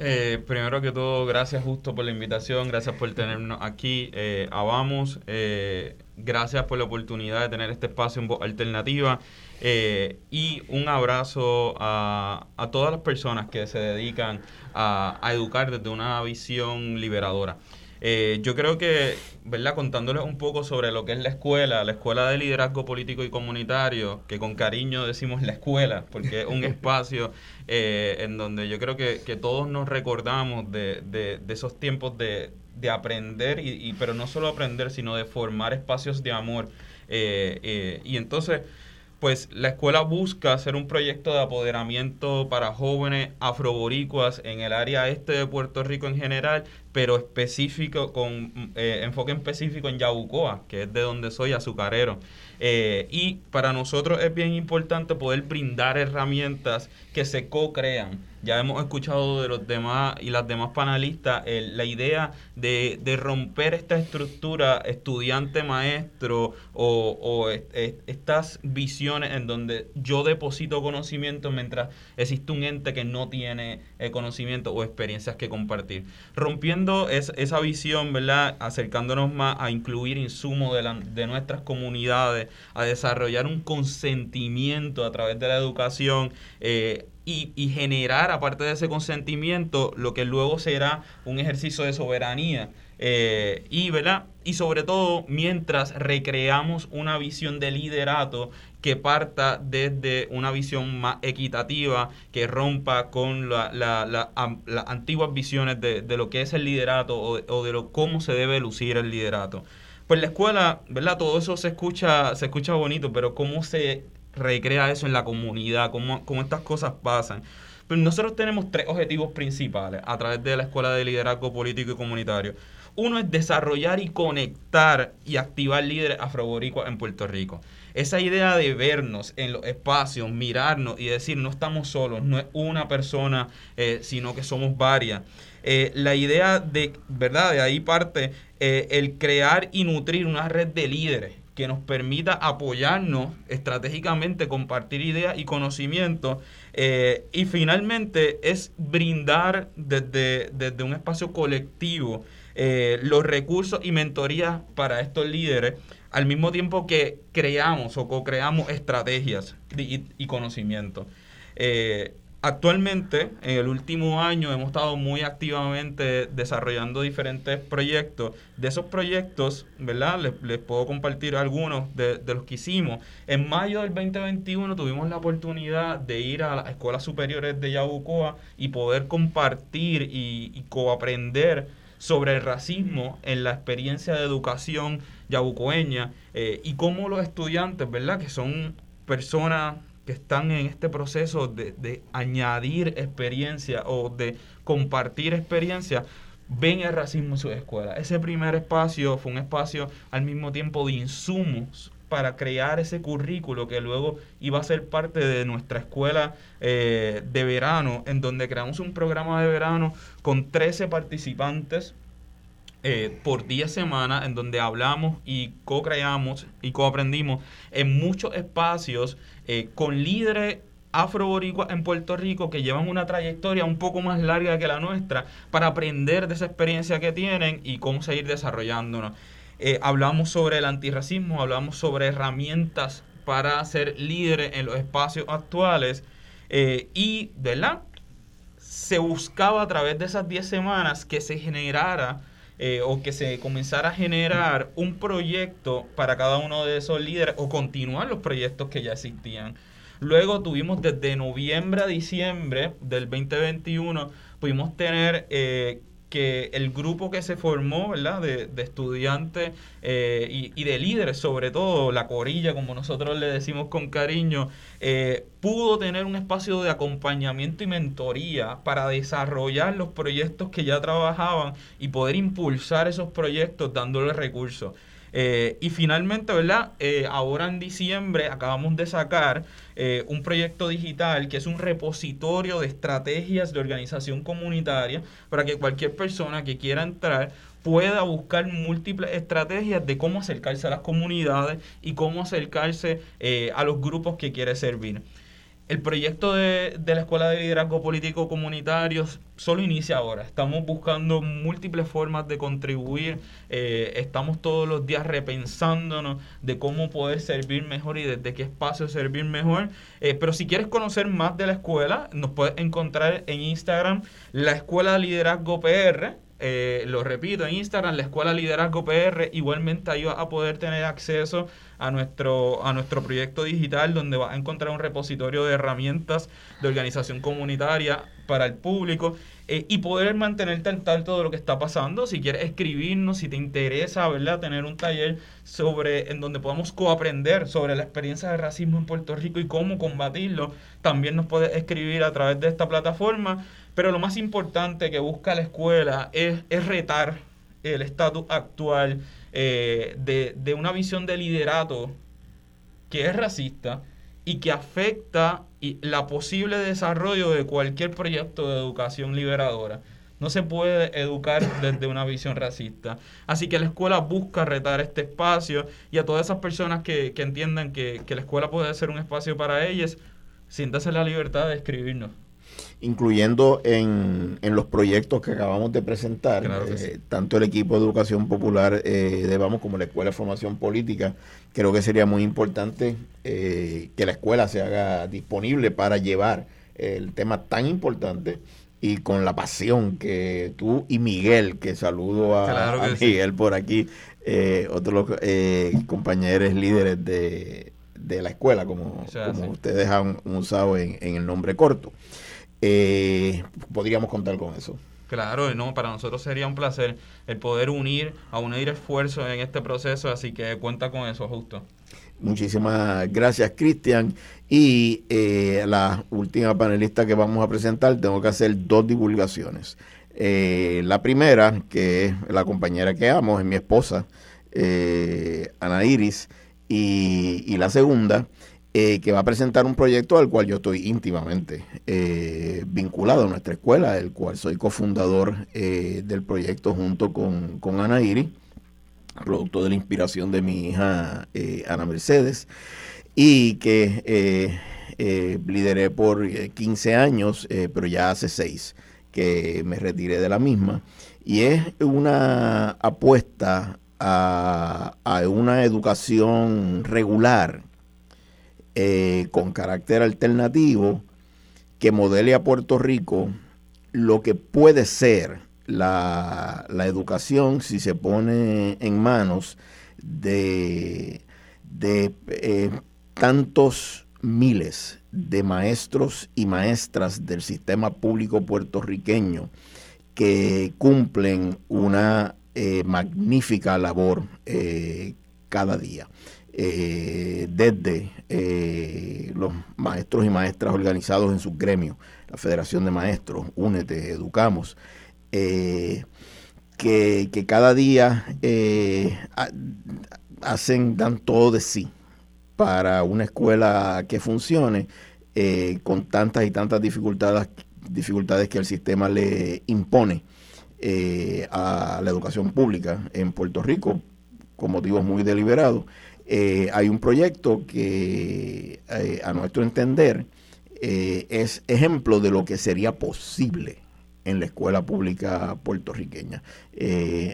Eh, primero que todo, gracias justo por la invitación, gracias por tenernos aquí. Eh, Vamos, eh, gracias por la oportunidad de tener este espacio en voz alternativa eh, y un abrazo a, a, todas las personas que se dedican a, a educar desde una visión liberadora. Eh, yo creo que, ¿verdad? Contándoles un poco sobre lo que es la escuela, la escuela de liderazgo político y comunitario, que con cariño decimos la escuela, porque es un espacio eh, en donde yo creo que, todos nos recordamos de, de, esos tiempos de, de aprender, y, pero no solo aprender, sino de formar espacios de amor. Eh, y entonces pues la escuela busca hacer un proyecto de apoderamiento para jóvenes afroboricuas en el área este de Puerto Rico en general, pero específico, con eh, enfoque específico en Yabucoa, que es de donde soy azucarero. Eh, y para nosotros es bien importante poder brindar herramientas que se co-crean. Ya hemos escuchado de los demás y las demás panelistas la idea de, romper esta estructura estudiante-maestro o, estas visiones en donde yo deposito conocimiento mientras existe un ente que no tiene eh, conocimiento o experiencias que compartir. Rompiendo esa visión, ¿verdad? Acercándonos más a incluir insumos de, de nuestras comunidades a desarrollar un consentimiento a través de la educación eh, y, generar, aparte de ese consentimiento, lo que luego será un ejercicio de soberanía. Eh, y, ¿verdad? y sobre todo mientras recreamos una visión de liderato que parta desde una visión más equitativa, que rompa con las la, antiguas visiones de, lo que es el liderato o, o de lo, cómo se debe lucir el liderato. Pues la escuela, ¿verdad? Todo eso se escucha, se escucha bonito, pero ¿cómo se recrea eso en la comunidad? ¿Cómo, cómo estas cosas pasan? Pues nosotros tenemos tres objetivos principales a través de la Escuela de Liderazgo Político y Comunitario. Uno es desarrollar y conectar y activar líderes afroboricuas en Puerto Rico. Esa idea de vernos en los espacios, mirarnos y decir no estamos solos, no es una persona, eh, sino que somos varias. Eh, la idea de, ¿verdad? De ahí parte eh, el crear y nutrir una red de líderes que nos permita apoyarnos estratégicamente, compartir ideas y conocimientos. Eh, y finalmente es brindar desde, desde un espacio colectivo los recursos y mentorías para estos líderes, al mismo tiempo que creamos o co-creamos estrategias y, y conocimientos. Actualmente, en el último año, hemos estado muy activamente desarrollando diferentes proyectos. De esos proyectos, ¿verdad? Les, puedo compartir algunos de, los que hicimos. En mayo del 2021 tuvimos la oportunidad de ir a las escuelas superiores de Yabucoa y poder compartir y, y coaprender sobre el racismo en la experiencia de educación yabucoeña eh, y cómo los estudiantes, ¿verdad? Que son personas que están en este proceso de, añadir experiencia o de compartir experiencia, ven el racismo en su escuela. Ese primer espacio fue un espacio al mismo tiempo de insumos para crear ese currículo que luego iba a ser parte de nuestra escuela eh, de verano, en donde creamos un programa de verano con 13 participantes eh, por 10 semanas en donde hablamos y co-creamos y co-aprendimos en muchos espacios eh, con líderes afroboricuas en Puerto Rico que llevan una trayectoria un poco más larga que la nuestra para aprender de esa experiencia que tienen y cómo seguir desarrollándonos. Eh, hablamos sobre el antirracismo, hablamos sobre herramientas para ser líderes en los espacios actuales y, ¿verdad? Se buscaba a través de esas 10 semanas que se generara eh, o que se comenzara a generar un proyecto para cada uno de esos líderes o continuar los proyectos que ya existían. Luego tuvimos desde noviembre a diciembre del 2021, pudimos tener eh, que el grupo que se formó, ¿verdad? De, de estudiantes eh, y, y, de líderes, sobre todo, la corilla, como nosotros le decimos con cariño, eh, pudo tener un espacio de acompañamiento y mentoría para desarrollar los proyectos que ya trabajaban y poder impulsar esos proyectos dándoles recursos. Eh, y finalmente, ¿verdad? Eh, ahora en diciembre acabamos de sacar eh, un proyecto digital que es un repositorio de estrategias de organización comunitaria para que cualquier persona que quiera entrar pueda buscar múltiples estrategias de cómo acercarse a las comunidades y cómo acercarse a los grupos que quiere servir. El proyecto de, la Escuela de Liderazgo Político Comunitario solo inicia ahora. Estamos buscando múltiples formas de contribuir. Eh, estamos todos los días repensándonos de cómo poder servir mejor y desde qué espacio servir mejor. Eh, pero si quieres conocer más de la escuela, nos puedes encontrar en Instagram, la Escuela de Liderazgo PR eh, lo repito, en Instagram, la Escuela Liderazgo PR, igualmente ahí vas a poder tener acceso a nuestro, a nuestro proyecto digital donde vas a encontrar un repositorio de herramientas de organización comunitaria para el público eh, y poder mantenerte al tanto de lo que está pasando. Si quieres escribirnos, si te interesa, ¿verdad? Tener un taller sobre, en donde podamos coaprender sobre la experiencia de racismo en Puerto Rico y cómo combatirlo, también nos puedes escribir a través de esta plataforma. Pero lo más importante que busca la escuela es, retar el estatus actual eh, de, una visión de liderato que es racista y que afecta la posible desarrollo de cualquier proyecto de educación liberadora. No se puede educar desde una visión racista. Así que la escuela busca retar este espacio y a todas esas personas que, entiendan que, que la escuela puede ser un espacio para ellas, siéntase la libertad de escribirnos incluyendo en, en, los proyectos que acabamos de presentar, eh, tanto el equipo de educación popular eh, de Vamos como la Escuela de Formación Política, creo que sería muy importante eh, que la escuela se haga disponible para llevar el tema tan importante y con la pasión que tú y Miguel, que saludo a, Miguel por aquí, otros compañeros líderes de, de la escuela, como, como ustedes han usado en, en el nombre corto eh, podríamos contar con eso. Claro, no, para nosotros sería un placer el poder unir, a unir esfuerzos en este proceso, así que cuenta con eso, justo. Muchísimas gracias, Cristian. Y eh, la última panelista que vamos a presentar, tengo que hacer dos divulgaciones. Eh, la primera, que es la compañera que amo, es mi esposa, eh, Ana Iris. Y, y la segunda eh, que va a presentar un proyecto al cual yo estoy íntimamente eh, vinculado a nuestra escuela, del cual soy cofundador eh, del proyecto junto con, con Ana Iri, producto de la inspiración de mi hija Ana Mercedes, y que lideré por 15 años, pero ya hace 6 que me retiré de la misma, y es una apuesta a una educación regular eh, con carácter alternativo que modele a Puerto Rico lo que puede ser la, educación si se pone en manos de, de eh, tantos miles de maestros y maestras del sistema público puertorriqueño que cumplen una eh, magnífica labor cada día. Eh, desde eh, los maestros y maestras organizados en sus gremios, la Federación de Maestros, Únete, Educamos, eh, que, cada día hacen, dan todo de sí para una escuela que funcione con tantas y tantas dificultades, dificultades que el sistema le impone a la educación pública en Puerto Rico, con motivos muy deliberados. Eh, hay un proyecto que, eh, a nuestro entender, es ejemplo de lo que sería posible en la escuela pública puertorriqueña.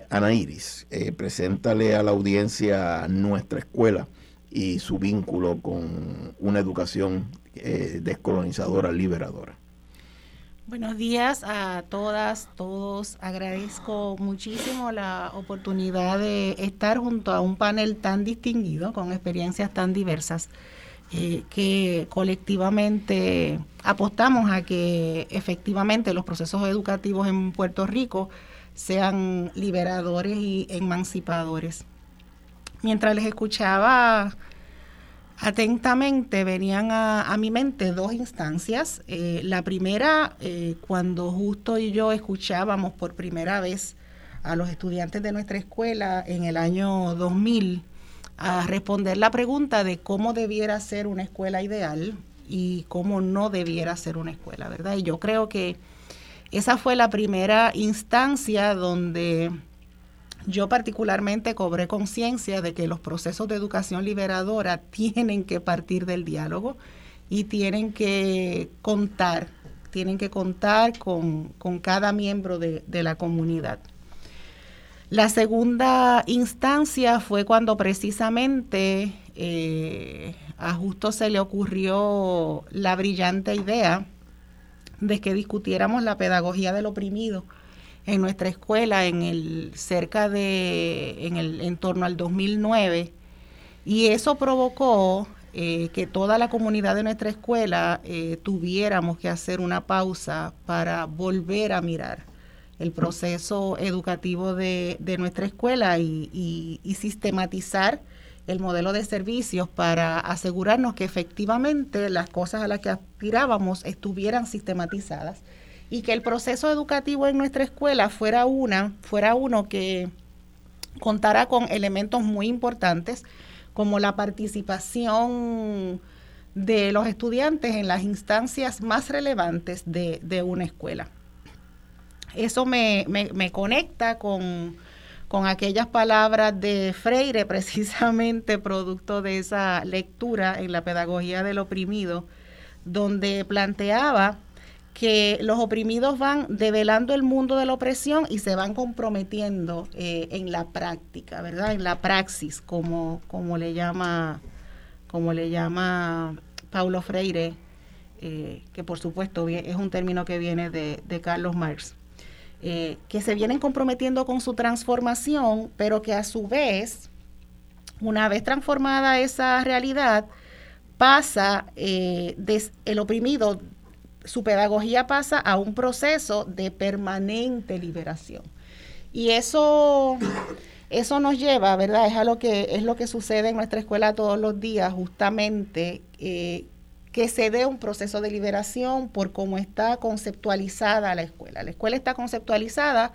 Ana Iris, preséntale a la audiencia nuestra escuela y su vínculo con una educación descolonizadora, liberadora. Buenos días a todas, todos. Agradezco muchísimo la oportunidad de estar junto a un panel tan distinguido, con experiencias tan diversas, eh, que colectivamente apostamos a que efectivamente los procesos educativos en Puerto Rico sean liberadores y emancipadores. Mientras les escuchaba Atentamente venían a, mi mente dos instancias. Eh, la primera, eh, cuando justo y yo escuchábamos por primera vez a los estudiantes de nuestra escuela en el año 2000 a responder la pregunta de cómo debiera ser una escuela ideal y cómo no debiera ser una escuela, ¿verdad? Y yo creo que esa fue la primera instancia donde yo particularmente cobré conciencia de que los procesos de educación liberadora tienen que partir del diálogo y tienen que contar, tienen que contar con, cada miembro de, la comunidad. La segunda instancia fue cuando precisamente eh, a Justo se le ocurrió la brillante idea de que discutiéramos la pedagogía del oprimido en nuestra escuela en el cerca de en el en torno al 2009 y eso provocó eh, que toda la comunidad de nuestra escuela eh, tuviéramos que hacer una pausa para volver a mirar el proceso educativo de, nuestra escuela y, y sistematizar el modelo de servicios para asegurarnos que efectivamente las cosas a las que aspirábamos estuvieran sistematizadas y que el proceso educativo en nuestra escuela fuera una, fuera uno que contara con elementos muy importantes como la participación de los estudiantes en las instancias más relevantes de, una escuela. Eso me, conecta con, con, aquellas palabras de Freire, precisamente producto de esa lectura en la pedagogía del oprimido, donde planteaba que los oprimidos van develando el mundo de la opresión y se van comprometiendo eh, en la práctica, ¿verdad? En la praxis, como, como le llama, como le llama Paulo Freire, eh, que por supuesto es un término que viene de, Carlos Marx, eh, que se vienen comprometiendo con su transformación, pero que a su vez, una vez transformada esa realidad, pasa el oprimido su pedagogía pasa a un proceso de permanente liberación. Y eso, eso nos lleva, ¿verdad? Es, a lo que, es lo que sucede en nuestra escuela todos los días, justamente, eh, que se dé un proceso de liberación por cómo está conceptualizada la escuela. La escuela está conceptualizada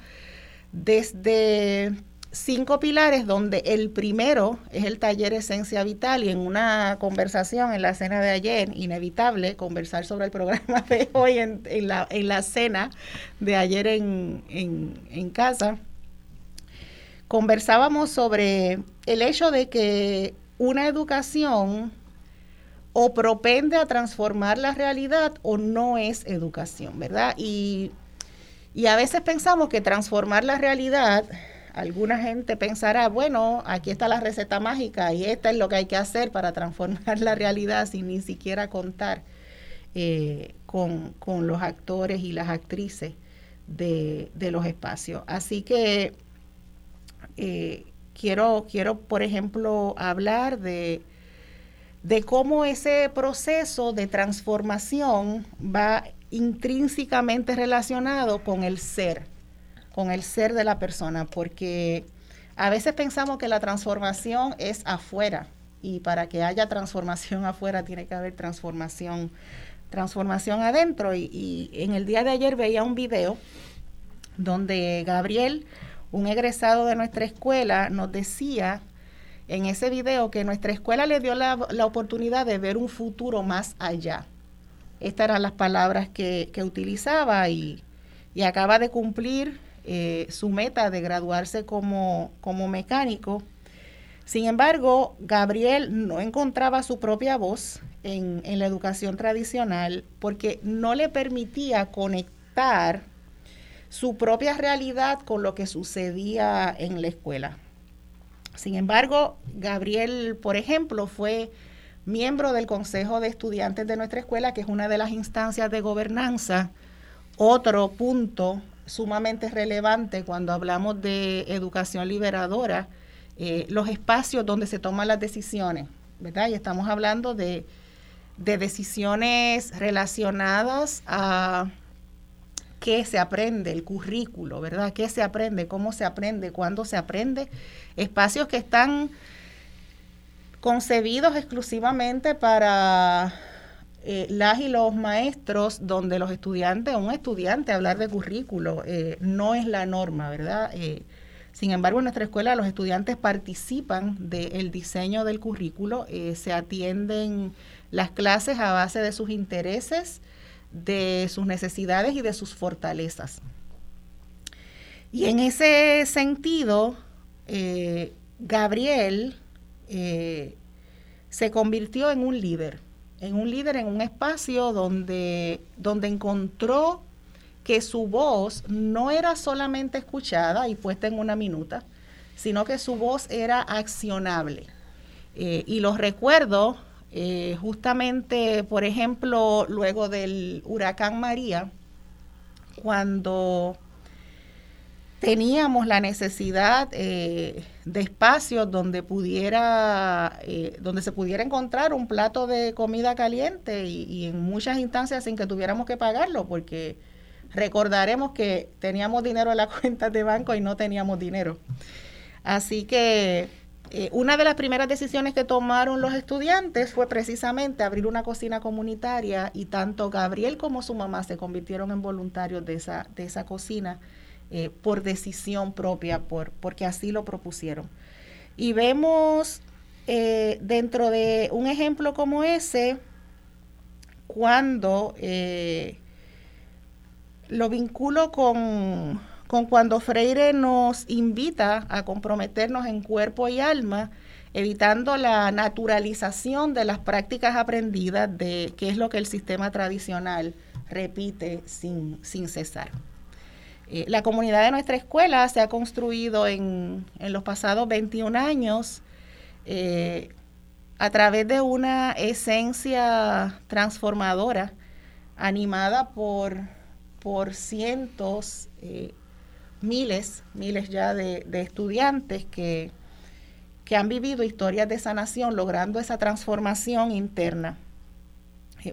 desde cinco pilares donde el primero es el taller Esencia Vital y en una conversación en la cena de ayer, inevitable conversar sobre el programa de hoy en, la, en la, cena de ayer en, en casa, conversábamos sobre el hecho de que una educación o propende a transformar la realidad o no es educación, ¿verdad? Y, y a veces pensamos que transformar la realidad alguna gente pensará, bueno, aquí está la receta mágica y esta es lo que hay que hacer para transformar la realidad sin ni siquiera contar eh, con, los actores y las actrices de, los espacios. Así que eh, quiero, quiero, por ejemplo, hablar de, de cómo ese proceso de transformación va intrínsecamente relacionado con el ser con el ser de la persona, porque a veces pensamos que la transformación es afuera y para que haya transformación afuera tiene que haber transformación, transformación adentro. Y, en el día de ayer veía un video donde Gabriel, un egresado de nuestra escuela, nos decía en ese video que nuestra escuela le dio la, oportunidad de ver un futuro más allá. Estas eran las palabras que, utilizaba y, y acaba de cumplir eh, su meta de graduarse como, como mecánico. Sin embargo, Gabriel no encontraba su propia voz en, en la educación tradicional porque no le permitía conectar su propia realidad con lo que sucedía en la escuela. Sin embargo, Gabriel, por ejemplo, fue miembro del Consejo de Estudiantes de nuestra escuela, que es una de las instancias de gobernanza. Otro punto sumamente relevante cuando hablamos de educación liberadora, eh, los espacios donde se toman las decisiones, ¿verdad? Y estamos hablando de, de decisiones relacionadas a qué se aprende, el currículo, ¿verdad? ¿Qué se aprende? ¿Cómo se aprende? ¿Cuándo se aprende? Espacios que están concebidos exclusivamente para eh, las y los maestros, donde los estudiantes, un estudiante hablar de currículo eh, no es la norma, ¿verdad? Eh, sin embargo, en nuestra escuela los estudiantes participan del diseño del currículo, se atienden las clases a base de sus intereses, de sus necesidades y de sus fortalezas. Y en ese sentido, Gabriel se convirtió en un líder, en un líder en un espacio donde, donde encontró que su voz no era solamente escuchada y puesta en una minuta, sino que su voz era accionable. Eh, y los recuerdo eh, justamente, por ejemplo, luego del huracán María, cuando teníamos la necesidad eh, de espacios donde pudiera, eh, donde se pudiera encontrar un plato de comida caliente y, en muchas instancias sin que tuviéramos que pagarlo, porque recordaremos que teníamos dinero en la cuenta de banco y no teníamos dinero. Así que eh, una de las primeras decisiones que tomaron los estudiantes fue precisamente abrir una cocina comunitaria y tanto Gabriel como su mamá se convirtieron en voluntarios de esa, de esa cocina eh, por decisión propia, por, porque así lo propusieron. Y vemos eh, dentro de un ejemplo como ese, cuando eh, lo vinculo con, con cuando Freire nos invita a comprometernos en cuerpo y alma, evitando la naturalización de las prácticas aprendidas de qué es lo que el sistema tradicional repite sin, sin cesar. Eh, la comunidad de nuestra escuela se ha construido en, los pasados 21 años eh, a través de una esencia transformadora animada por, por cientos, eh, miles, miles ya de, estudiantes que, que, han vivido historias de sanación logrando esa transformación interna.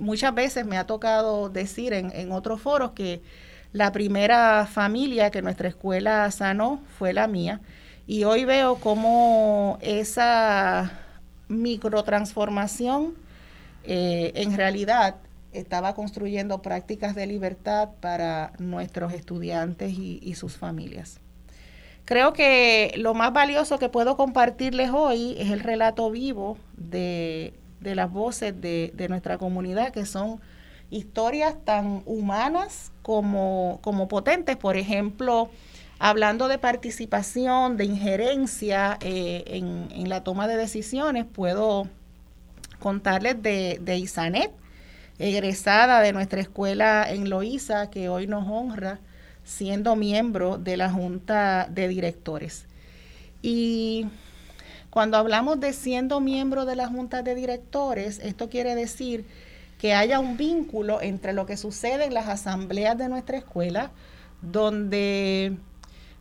muchas veces me ha tocado decir en, en otros foros que la primera familia que nuestra escuela sanó fue la mía y hoy veo cómo esa microtransformación eh, en realidad estaba construyendo prácticas de libertad para nuestros estudiantes y, sus familias. Creo que lo más valioso que puedo compartirles hoy es el relato vivo de, las voces de, de nuestra comunidad, que son historias tan humanas como, como potentes. Por ejemplo, hablando de participación, de injerencia eh, en, la toma de decisiones, puedo contarles de, de Isanet, egresada de nuestra escuela en Loíza, que hoy nos honra siendo miembro de la Junta de Directores. Y cuando hablamos de siendo miembro de la Junta de Directores, esto quiere decir que haya un vínculo entre lo que sucede en las asambleas de nuestra escuela, donde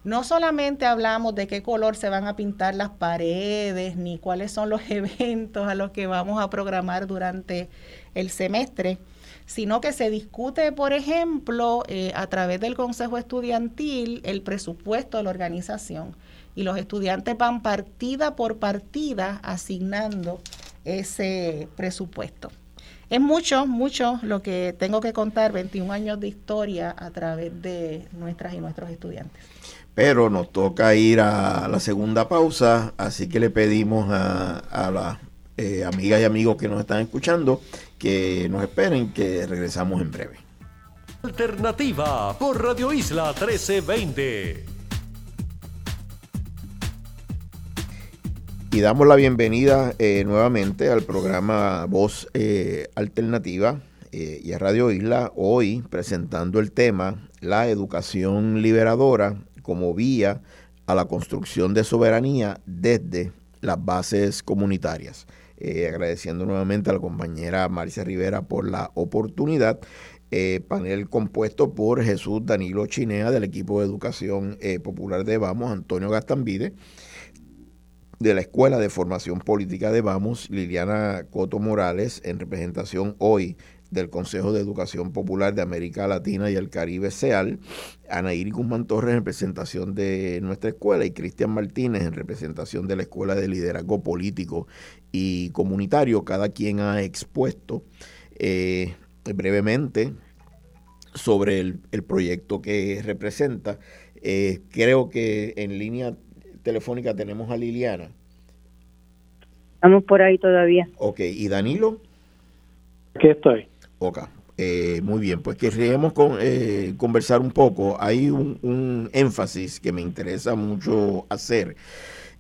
no solamente hablamos de qué color se van a pintar las paredes, ni cuáles son los eventos a los que vamos a programar durante el semestre, sino que se discute, por ejemplo, eh, a través del Consejo Estudiantil el presupuesto de la organización y los estudiantes van partida por partida asignando ese presupuesto. Es mucho, mucho lo que tengo que contar, 21 años de historia a través de nuestras y nuestros estudiantes. Pero nos toca ir a la segunda pausa, así que le pedimos a, las eh, amigas y amigos que nos están escuchando que nos esperen, que regresamos en breve. Alternativa por Radio Isla 1320. Y damos la bienvenida eh, nuevamente al programa Voz eh, Alternativa eh, y a Radio Isla, hoy presentando el tema La educación liberadora como vía a la construcción de soberanía desde las bases comunitarias. Eh, agradeciendo nuevamente a la compañera Marcia Rivera por la oportunidad. Eh, panel compuesto por Jesús Danilo Chinea del equipo de educación eh, popular de Vamos, Antonio Gastambide, de la Escuela de Formación Política de Vamos, Liliana Coto Morales, en representación hoy del Consejo de Educación Popular de América Latina y el Caribe, SEAL, Anaíri Guzmán Torres en representación de nuestra escuela y Cristian Martínez en representación de la Escuela de Liderazgo Político y Comunitario. Cada quien ha expuesto eh, brevemente sobre el, proyecto que representa. Eh, creo que en línea telefónica tenemos a Liliana. Estamos por ahí todavía. Ok, ¿y Danilo? Aquí estoy. Ok, eh, muy bien, pues querríamos con, eh, conversar un poco. Hay un, énfasis que me interesa mucho hacer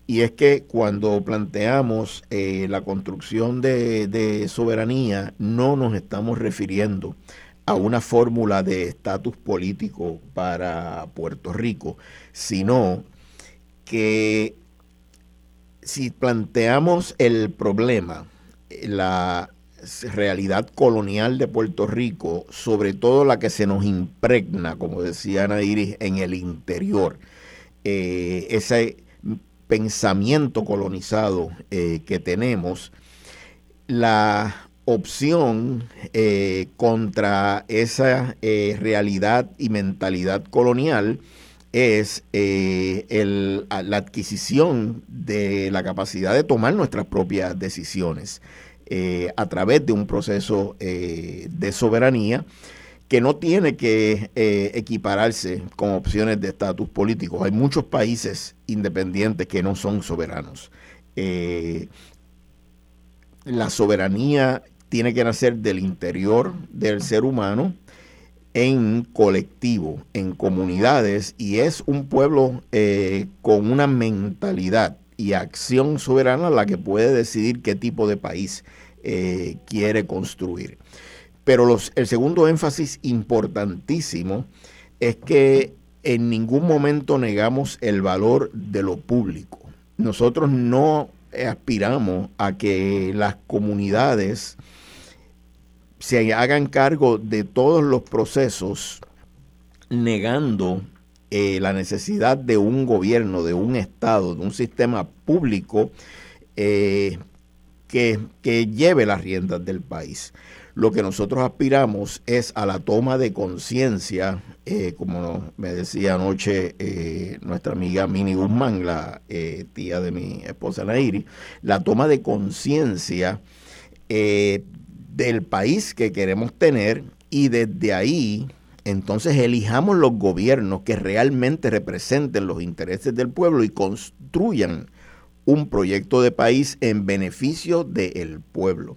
y es que cuando planteamos eh, la construcción de, de, soberanía no nos estamos refiriendo a una fórmula de estatus político para Puerto Rico, sino que si planteamos el problema, la realidad colonial de Puerto Rico, sobre todo la que se nos impregna, como decía Ana Iris, en el interior. Eh, ese pensamiento colonizado eh, que tenemos, la opción eh, contra esa realidad y mentalidad colonial es la adquisición de la capacidad de tomar nuestras propias decisiones. Eh, a través de un proceso eh, de soberanía que no tiene que eh, equipararse con opciones de estatus político. Hay muchos países independientes que no son soberanos. la soberanía tiene que nacer del interior del ser humano en colectivo, en comunidades, y es un pueblo con una mentalidad y acción soberana la que puede decidir qué tipo de país eh, quiere construir. Pero el segundo énfasis importantísimo es que en ningún momento negamos el valor de lo público. Nosotros no aspiramos a que las comunidades se hagan cargo de todos los procesos negando eh, la necesidad de un gobierno, de un Estado, de un sistema público eh, que, lleve las riendas del país. Lo que nosotros aspiramos es a la toma de conciencia, eh, como me decía anoche nuestra amiga Mini Guzmán, la tía de mi esposa Nairi, la toma de conciencia del país que queremos tener y desde ahí entonces elijamos los gobiernos que realmente representen los intereses del pueblo y construyan un proyecto de país en beneficio del pueblo.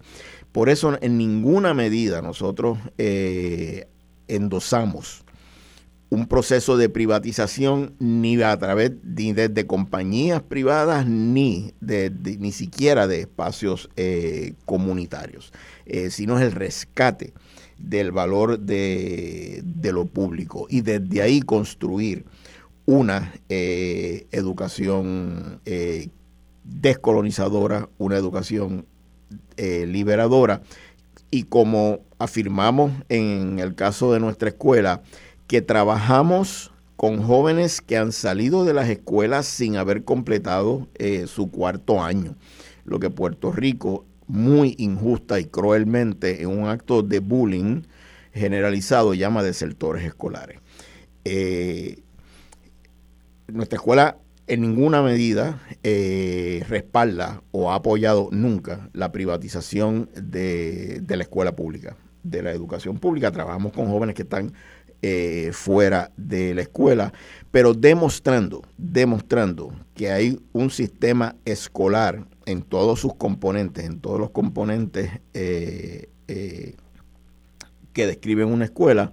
Por eso en ninguna medida nosotros eh, endosamos un proceso de privatización ni a través ni de, compañías privadas ni de, ni siquiera de espacios eh, comunitarios, eh, sino es el rescate del valor de, lo público y desde ahí construir una eh, educación descolonizadora, una educación liberadora. Y como afirmamos en el caso de nuestra escuela, que trabajamos con jóvenes que han salido de las escuelas sin haber completado su cuarto año, lo que Puerto Rico muy injusta y cruelmente en un acto de bullying generalizado llama desertores escolares. Eh, nuestra escuela en ninguna medida eh, respalda o ha apoyado nunca la privatización de, la escuela pública, de la educación pública. Trabajamos con jóvenes que están eh, fuera de la escuela, pero demostrando, demostrando que hay un sistema escolar en todos sus componentes, en todos los componentes eh, eh, que describen una escuela,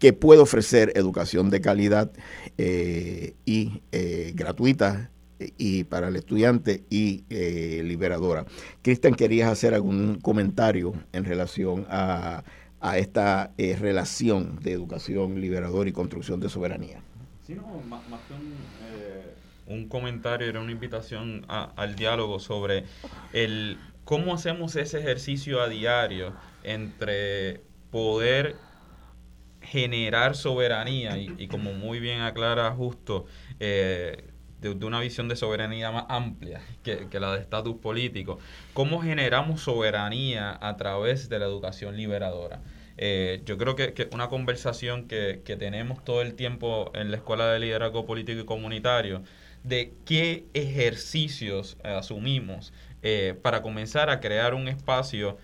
que puede ofrecer educación de calidad y gratuita y para el estudiante y liberadora. Cristian, ¿querías hacer algún comentario en relación a, esta relación de educación liberadora y construcción de soberanía? Sí, no, más, que un, comentario, era una invitación al diálogo sobre el cómo hacemos ese ejercicio a diario entre poder generar soberanía y, como muy bien aclara justo, eh, de, una visión de soberanía más amplia que, la de estatus político, ¿cómo generamos soberanía a través de la educación liberadora? Eh, yo creo que, una conversación que, que, tenemos todo el tiempo en la Escuela de Liderazgo Político y Comunitario de qué ejercicios asumimos eh, para comenzar a crear un espacio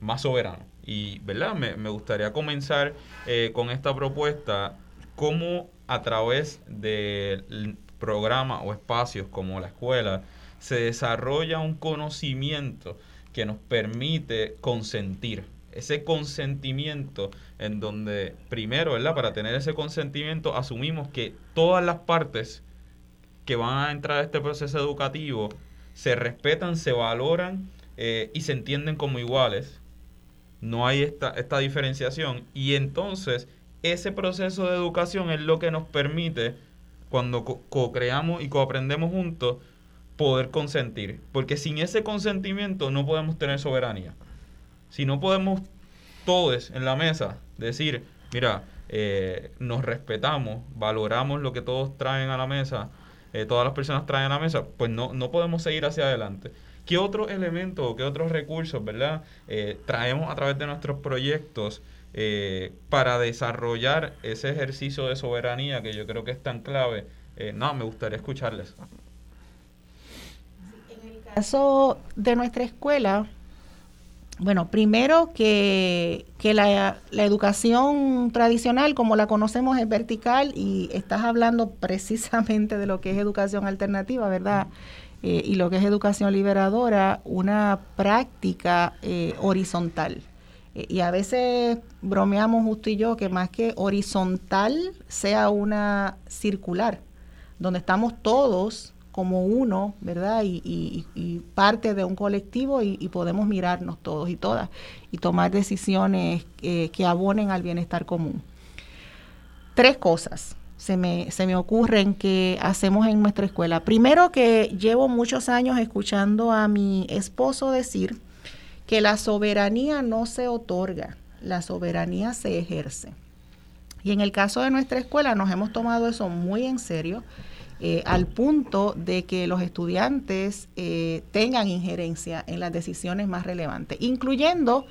más soberano. Y, ¿verdad? Me, me gustaría comenzar eh, con esta propuesta, cómo a través del programa o espacios como la escuela se desarrolla un conocimiento que nos permite consentir. Ese consentimiento en donde, primero, ¿verdad? Para tener ese consentimiento, asumimos que todas las partes que van a entrar a este proceso educativo se respetan, se valoran eh, y se entienden como iguales. No hay esta, esta diferenciación. Y entonces ese proceso de educación es lo que nos permite, cuando co-creamos y co-aprendemos juntos, poder consentir. Porque sin ese consentimiento no podemos tener soberanía. Si no podemos todos en la mesa decir, mira, eh, nos respetamos, valoramos lo que todos traen a la mesa, eh, todas las personas traen a la mesa, pues no, no podemos seguir hacia adelante. ¿Qué otros elementos o qué otros recursos, verdad, eh, traemos a través de nuestros proyectos eh, para desarrollar ese ejercicio de soberanía que yo creo que es tan clave? no, me gustaría escucharles. En el caso de nuestra escuela, bueno, primero que, la, educación tradicional, como la conocemos, es vertical y estás hablando precisamente de lo que es educación alternativa, ¿verdad? Eh, y lo que es educación liberadora, una práctica eh, horizontal. Eh, y a veces bromeamos justo y yo que más que horizontal sea una circular, donde estamos todos como uno, ¿verdad? Y, parte de un colectivo y, podemos mirarnos todos y todas y tomar decisiones que abonen al bienestar común. Tres cosas se me, se me ocurren que hacemos en nuestra escuela. Primero que llevo muchos años escuchando a mi esposo decir que la soberanía no se otorga, la soberanía se ejerce. Y en el caso de nuestra escuela nos hemos tomado eso muy en serio eh, al punto de que los estudiantes eh, tengan injerencia en las decisiones más relevantes, incluyendo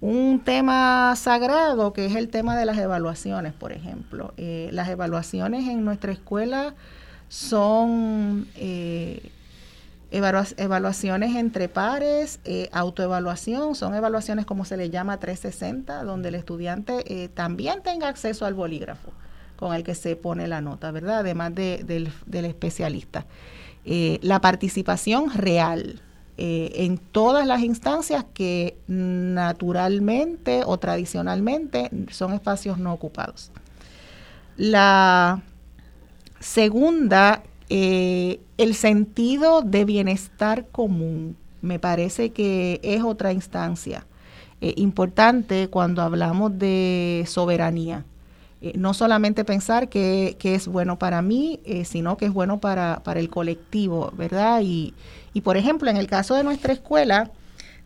un tema sagrado que es el tema de las evaluaciones, por ejemplo. Eh, las evaluaciones en nuestra escuela son evaluaciones entre pares, autoevaluación, son evaluaciones como se le llama 360, donde el estudiante también tenga acceso al bolígrafo con el que se pone la nota, ¿verdad? Además del, especialista. Eh, la participación real eh, en todas las instancias que naturalmente o tradicionalmente son espacios no ocupados. La segunda, eh, el sentido de bienestar común, me parece que es otra instancia importante cuando hablamos de soberanía. Eh, no solamente pensar que, es bueno para mí, eh, sino que es bueno para, el colectivo, ¿verdad? Y, por ejemplo, en el caso de nuestra escuela,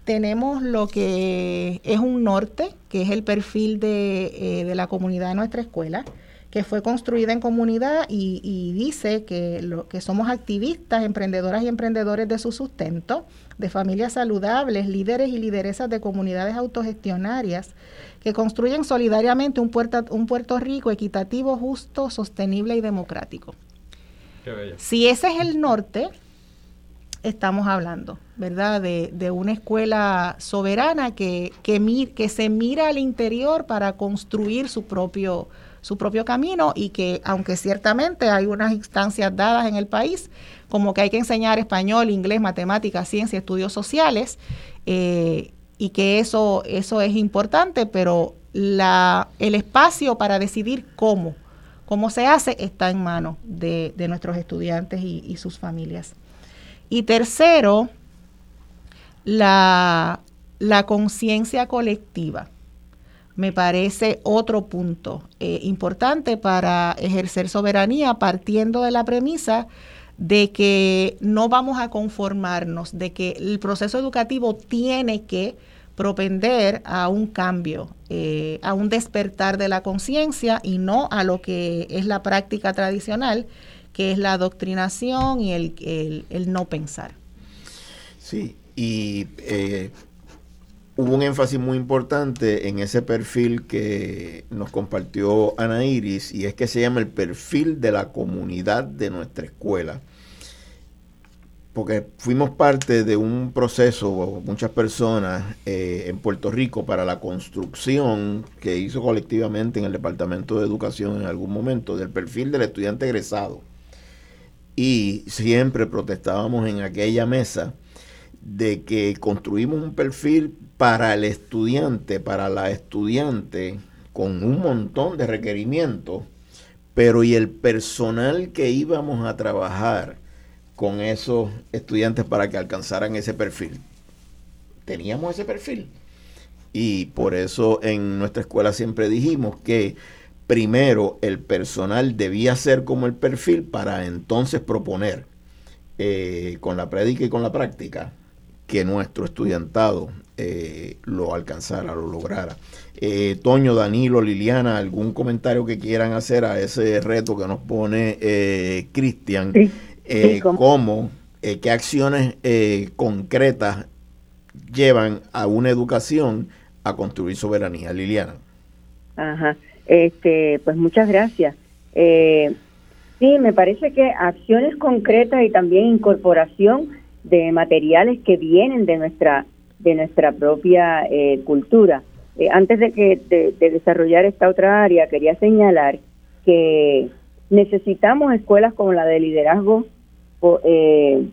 tenemos lo que es un norte, que es el perfil de, eh, la comunidad de nuestra escuela, que fue construida en comunidad y, y, dice que, lo, que somos activistas, emprendedoras y emprendedores de su sustento, de familias saludables, líderes y lideresas de comunidades autogestionarias que construyen solidariamente un, un Puerto Rico equitativo, justo, sostenible y democrático. Si ese es el norte, estamos hablando, ¿verdad? De, una escuela soberana que, que, que se mira al interior para construir su propio, su propio camino y que, aunque ciertamente hay unas instancias dadas en el país, como que hay que enseñar español, inglés, matemáticas, ciencia, estudios sociales, eh, y que eso, eso es importante, pero la, el espacio para decidir cómo, cómo se hace, está en manos de, nuestros estudiantes y, sus familias. Y tercero, la, la conciencia colectiva me parece otro punto eh, importante para ejercer soberanía partiendo de la premisa de que no vamos a conformarnos, de que el proceso educativo tiene que propender a un cambio, eh, a un despertar de la conciencia y no a lo que es la práctica tradicional, que es la adoctrinación y el, el, no pensar. Sí, y eh, hubo un énfasis muy importante en ese perfil que nos compartió Ana Iris y es que se llama el perfil de la comunidad de nuestra escuela. Porque fuimos parte de un proceso, muchas personas eh, en Puerto Rico, para la construcción que hizo colectivamente en el Departamento de Educación en algún momento del perfil del estudiante egresado. Y siempre protestábamos en aquella mesa de que construimos un perfil para el estudiante, para la estudiante, con un montón de requerimientos, pero y el personal que íbamos a trabajar con esos estudiantes para que alcanzaran ese perfil. Teníamos ese perfil. Y por eso en nuestra escuela siempre dijimos que primero el personal debía ser como el perfil para entonces proponer eh, con la prédica y con la práctica que nuestro estudiantado eh, lo alcanzara, lo lograra. Eh, Toño, Danilo, Liliana, ¿algún comentario que quieran hacer a ese reto que nos pone eh, Cristian? ¿Cómo, qué acciones concretas llevan a una educación a construir soberanía? Liliana. Ajá, este, pues muchas gracias. sí, me parece que acciones concretas y también incorporación de materiales que vienen de nuestra de nuestra propia eh, cultura. Eh, antes de, que, de, desarrollar esta otra área, quería señalar que necesitamos escuelas como la de liderazgo eh,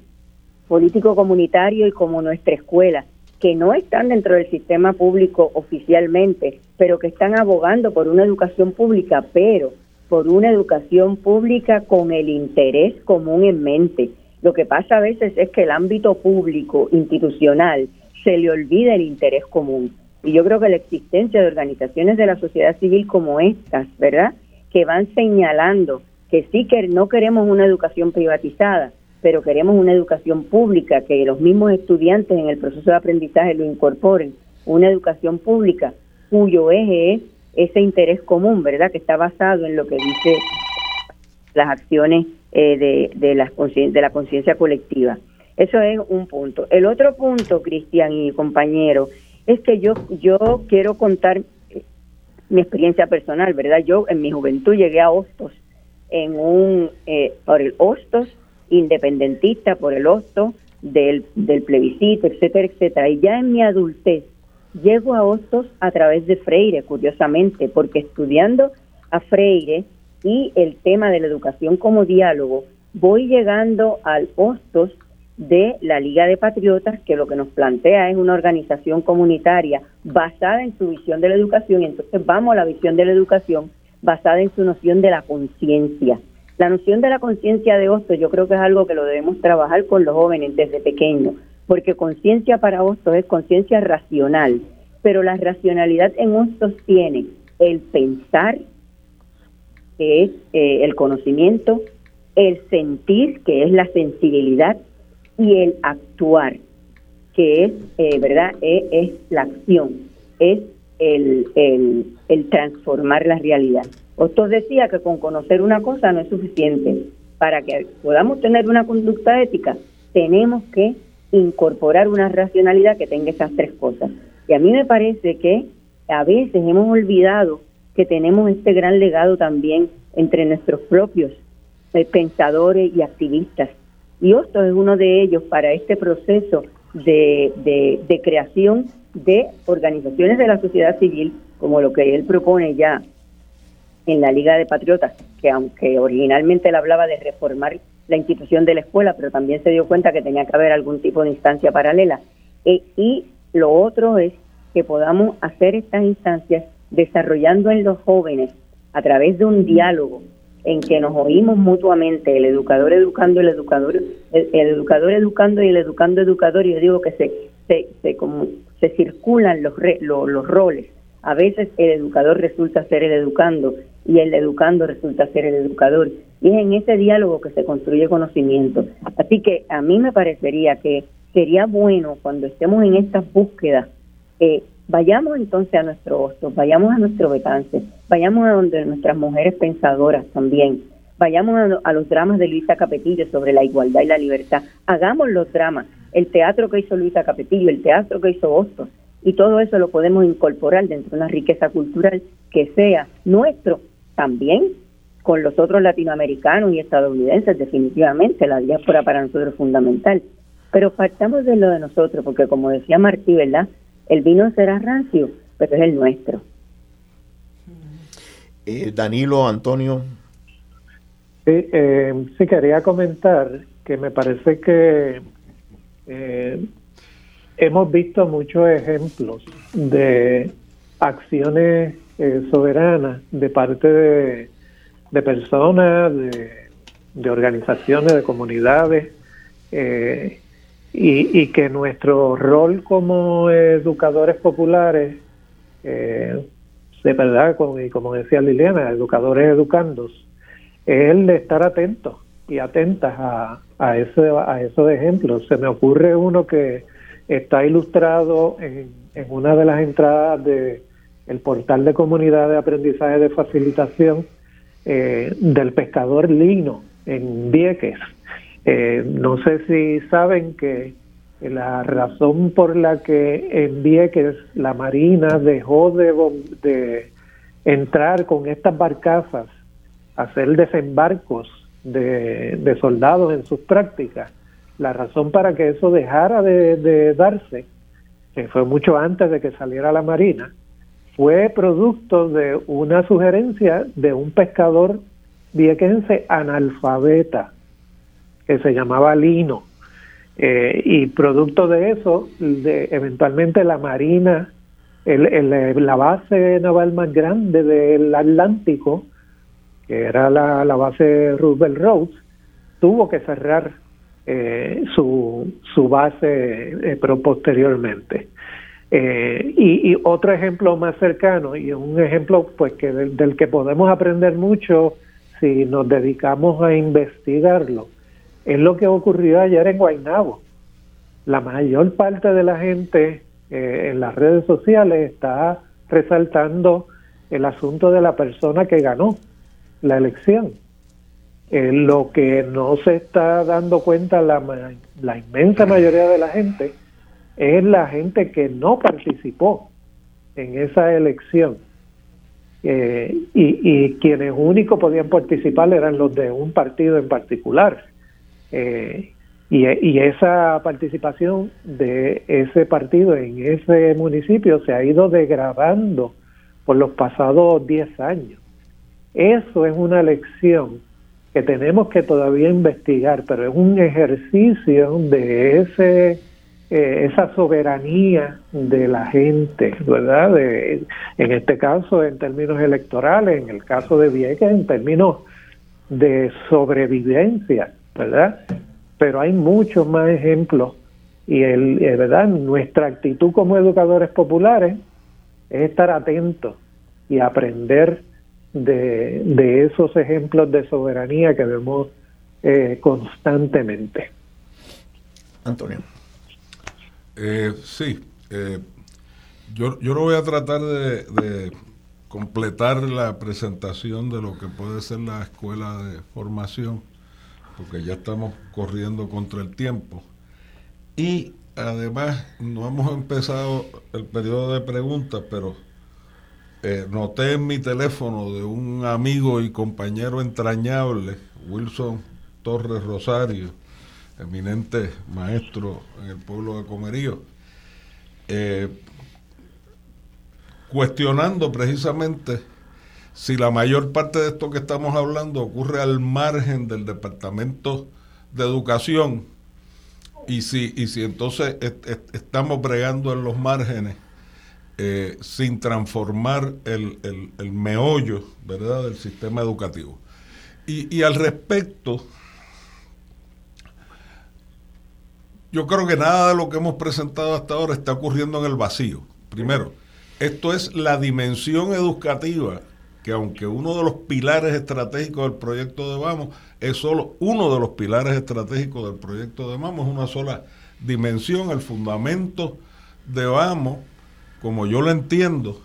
político comunitario y como nuestra escuela, que no están dentro del sistema público oficialmente, pero que están abogando por una educación pública, pero por una educación pública con el interés común en mente. Lo que pasa a veces es que el ámbito público, institucional, se le olvida el interés común. Y yo creo que la existencia de organizaciones de la sociedad civil como estas, ¿verdad? Que van señalando que sí que no queremos una educación privatizada, pero queremos una educación pública, que los mismos estudiantes en el proceso de aprendizaje lo incorporen, una educación pública cuyo eje es ese interés común, ¿verdad? Que está basado en lo que dice las acciones eh, de, de, la, de la conciencia colectiva. Eso es un punto. El otro punto, Cristian y compañero, es que yo, yo quiero contar eh, mi experiencia personal, ¿verdad? Yo en mi juventud llegué a Hostos en un, eh, por el Hostos independentista, por el Hostos del, del plebiscito, etcétera, etcétera. Y ya en mi adultez llego a Hostos a través de Freire, curiosamente, porque estudiando a Freire y el tema de la educación como diálogo, voy llegando al Hostos de la Liga de Patriotas, que lo que nos plantea es una organización comunitaria basada en su visión de la educación, y entonces vamos a la visión de la educación basada en su noción de la conciencia. La noción de la conciencia de Hostos yo creo que es algo que lo debemos trabajar con los jóvenes desde pequeños, porque conciencia para Hostos es conciencia racional, pero la racionalidad en Hostos tiene el pensar, que es eh, el conocimiento, el sentir, que es la sensibilidad, y el actuar, que es, eh, ¿verdad? E, es, la acción, es el, el, transformar la realidad. Otto decía que con conocer una cosa no es suficiente. Para que podamos tener una conducta ética, tenemos que incorporar una racionalidad que tenga esas tres cosas. Y a mí me parece que a veces hemos olvidado que tenemos este gran legado también entre nuestros propios eh, pensadores y activistas y esto es uno de ellos para este proceso de, de, creación de organizaciones de la sociedad civil, como lo que él propone ya en la Liga de Patriotas, que aunque originalmente él hablaba de reformar la institución de la escuela, pero también se dio cuenta que tenía que haber algún tipo de instancia paralela. E, y lo otro es que podamos hacer estas instancias desarrollando en los jóvenes a través de un diálogo en que nos oímos mutuamente, el educador educando, el educador, el, educador educando y el educando educador, y yo digo que se, se, se, como, se circulan los, los roles. A veces el educador resulta ser el educando y el educando resulta ser el educador. Y es en ese diálogo que se construye conocimiento. Así que a mí me parecería que sería bueno cuando estemos en estas búsquedas, eh, vayamos entonces a nuestro hostos, vayamos a nuestro Betance, vayamos a donde nuestras mujeres pensadoras también, vayamos a, los dramas de Luisa Capetillo sobre la igualdad y la libertad, hagamos los dramas, el teatro que hizo Luisa Capetillo, el teatro que hizo Hostos, y todo eso lo podemos incorporar dentro de una riqueza cultural que sea nuestro también con los otros latinoamericanos y estadounidenses, definitivamente, la diáspora para nosotros es fundamental. Pero partamos de lo de nosotros, porque como decía Martí, ¿verdad? El vino será rancio, pero es el nuestro. Eh, Danilo, Antonio. Sí, eh, sí, quería comentar que me parece que eh, hemos visto muchos ejemplos de acciones eh, soberanas de parte de, personas, de, organizaciones, de comunidades, eh, y, que nuestro rol como educadores populares, eh, de verdad, como, y como decía Liliana, educadores educandos, es el de estar atentos y atentas a, a, ese, a esos ejemplos. Se me ocurre uno que está ilustrado en, una de las entradas de el portal de comunidad de aprendizaje de facilitación eh, del pescador Lino en Vieques. Eh, no sé si saben que la razón por la que en Vieques la Marina dejó de, de entrar con estas barcazas hacer desembarcos de, de soldados en sus prácticas la razón para que eso dejara de, darse, que fue mucho antes de que saliera la Marina, fue producto de una sugerencia de un pescador viequense analfabeta que se llamaba Lino. Eh, y producto de eso, eventualmente la Marina, la base naval más grande del Atlántico, que era la, la base Roosevelt Roads, tuvo que cerrar eh, su, su base eh, posteriormente. Eh, y, otro ejemplo más cercano, y un ejemplo pues que del, que podemos aprender mucho si nos dedicamos a investigarlo, es lo que ocurrió ayer en Guaynabo. La mayor parte de la gente en las redes sociales está resaltando el asunto de la persona que ganó la elección eh, lo que no se está dando cuenta la, la inmensa mayoría de la gente es la gente que no participó en esa elección. Eh, y, y, quienes únicos podían participar eran los de un partido en particular. Eh, y, esa participación de ese partido en ese municipio se ha ido degradando por los pasados 10 años. Eso es una elección que tenemos que todavía investigar, pero es un ejercicio de ese eh, esa soberanía de la gente, ¿verdad? De, en este caso, en términos electorales, en el caso de Vieques, en términos de sobrevivencia, ¿verdad? Pero hay muchos más ejemplos y, el, eh, ¿verdad? Nuestra actitud como educadores populares es estar atentos y aprender de, de esos ejemplos de soberanía que vemos eh, constantemente. Antonio. Eh, sí, eh, yo, yo no voy a tratar de, de, completar la presentación de lo que puede ser la escuela de formación, porque ya estamos corriendo contra el tiempo. Y además no hemos empezado el periodo de preguntas, pero eh, noté en mi teléfono de un amigo y compañero entrañable, Wilson Torres Rosario, eminente maestro en el pueblo de Comerío, eh, cuestionando precisamente si la mayor parte de esto que estamos hablando ocurre al margen del Departamento de Educación y si, y si entonces estamos bregando en los márgenes eh, sin transformar el, el, meollo ¿verdad? del sistema educativo. Y, y al respecto, yo creo que nada de lo que hemos presentado hasta ahora está ocurriendo en el vacío. Primero, esto es la dimensión educativa, que aunque uno de los pilares estratégicos del proyecto de Vamos es solo uno de los pilares estratégicos del proyecto de Vamos, es una sola dimensión, el fundamento de Vamos, como yo lo entiendo,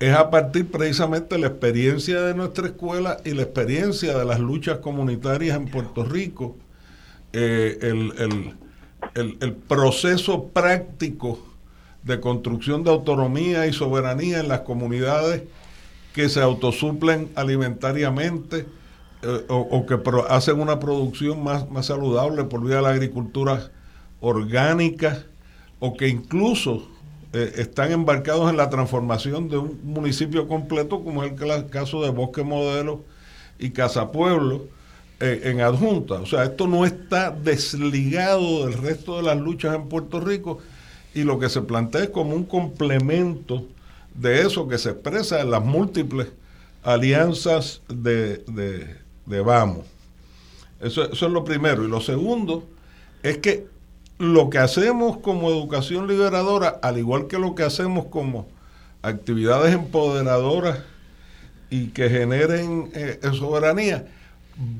es a partir precisamente de la experiencia de nuestra escuela y la experiencia de las luchas comunitarias en Puerto Rico, eh, el, el, proceso práctico de construcción de autonomía y soberanía en las comunidades que se autosuplen alimentariamente eh, o, que hacen una producción más, más saludable por vía de la agricultura orgánica o que incluso eh, están embarcados en la transformación de un municipio completo como es el caso de Bosque Modelo y Casa Pueblo eh, en adjunta. O sea, esto no está desligado del resto de las luchas en Puerto Rico y lo que se plantea es como un complemento de eso que se expresa en las múltiples alianzas de, de, Vamos. Eso, eso es lo primero. Y lo segundo es que lo que hacemos como educación liberadora, al igual que lo que hacemos como actividades empoderadoras y que generen eh, soberanía,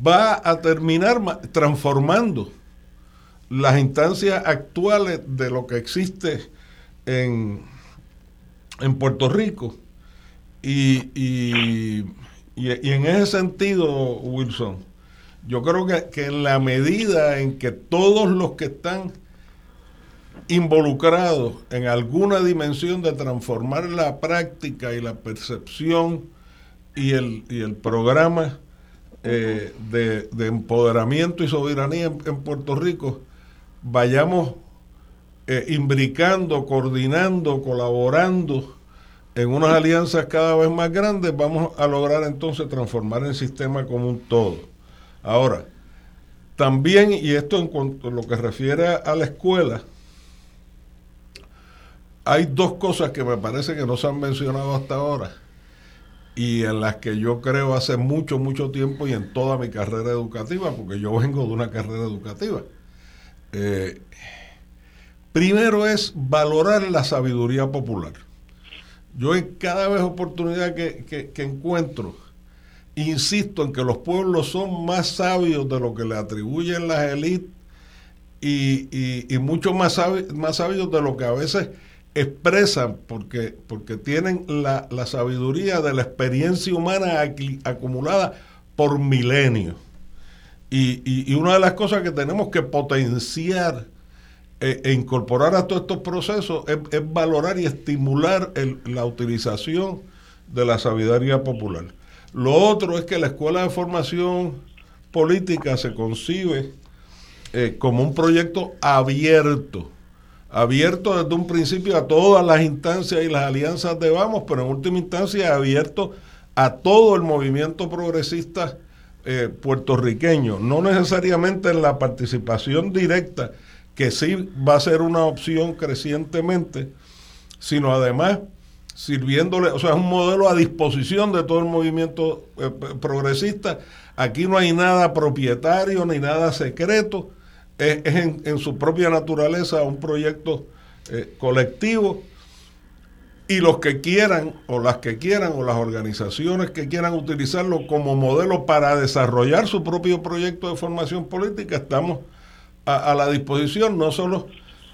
va a terminar transformando las instancias actuales de lo que existe en, en Puerto Rico. Y, y, en ese sentido, Wilson, yo creo que, que en la medida en que todos los que están involucrados en alguna dimensión de transformar la práctica y la percepción y el, y el programa eh, de, empoderamiento y soberanía en, Puerto Rico, vayamos eh, imbricando, coordinando, colaborando en unas alianzas cada vez más grandes, vamos a lograr entonces transformar el sistema como un todo. Ahora, también, y esto en cuanto a lo que refiere a la escuela, hay dos cosas que me parece que no se han mencionado hasta ahora y en las que yo creo hace mucho, mucho tiempo y en toda mi carrera educativa, porque yo vengo de una carrera educativa. Eh, primero es valorar la sabiduría popular. Yo en cada vez oportunidad que, encuentro, insisto en que los pueblos son más sabios de lo que le atribuyen las élites y, y, mucho más, más sabios de lo que a veces expresan, porque, porque tienen la, sabiduría de la experiencia humana acumulada por milenios. Y, una de las cosas que tenemos que potenciar e, e incorporar a todos estos procesos es, valorar y estimular la utilización de la sabiduría popular. Lo otro es que la Escuela de Formación Política se concibe eh, como un proyecto abierto abierto desde un principio a todas las instancias y las alianzas de Vamos, pero en última instancia abierto a todo el movimiento progresista eh, puertorriqueño, no necesariamente en la participación directa, que sí va a ser una opción crecientemente, sino además sirviéndole, o sea, es un modelo a disposición de todo el movimiento eh, progresista. Aquí no hay nada propietario ni nada secreto es, en, su propia naturaleza un proyecto eh, colectivo y los que quieran o las que quieran o las organizaciones que quieran utilizarlo como modelo para desarrollar su propio proyecto de formación política, estamos a, la disposición no solo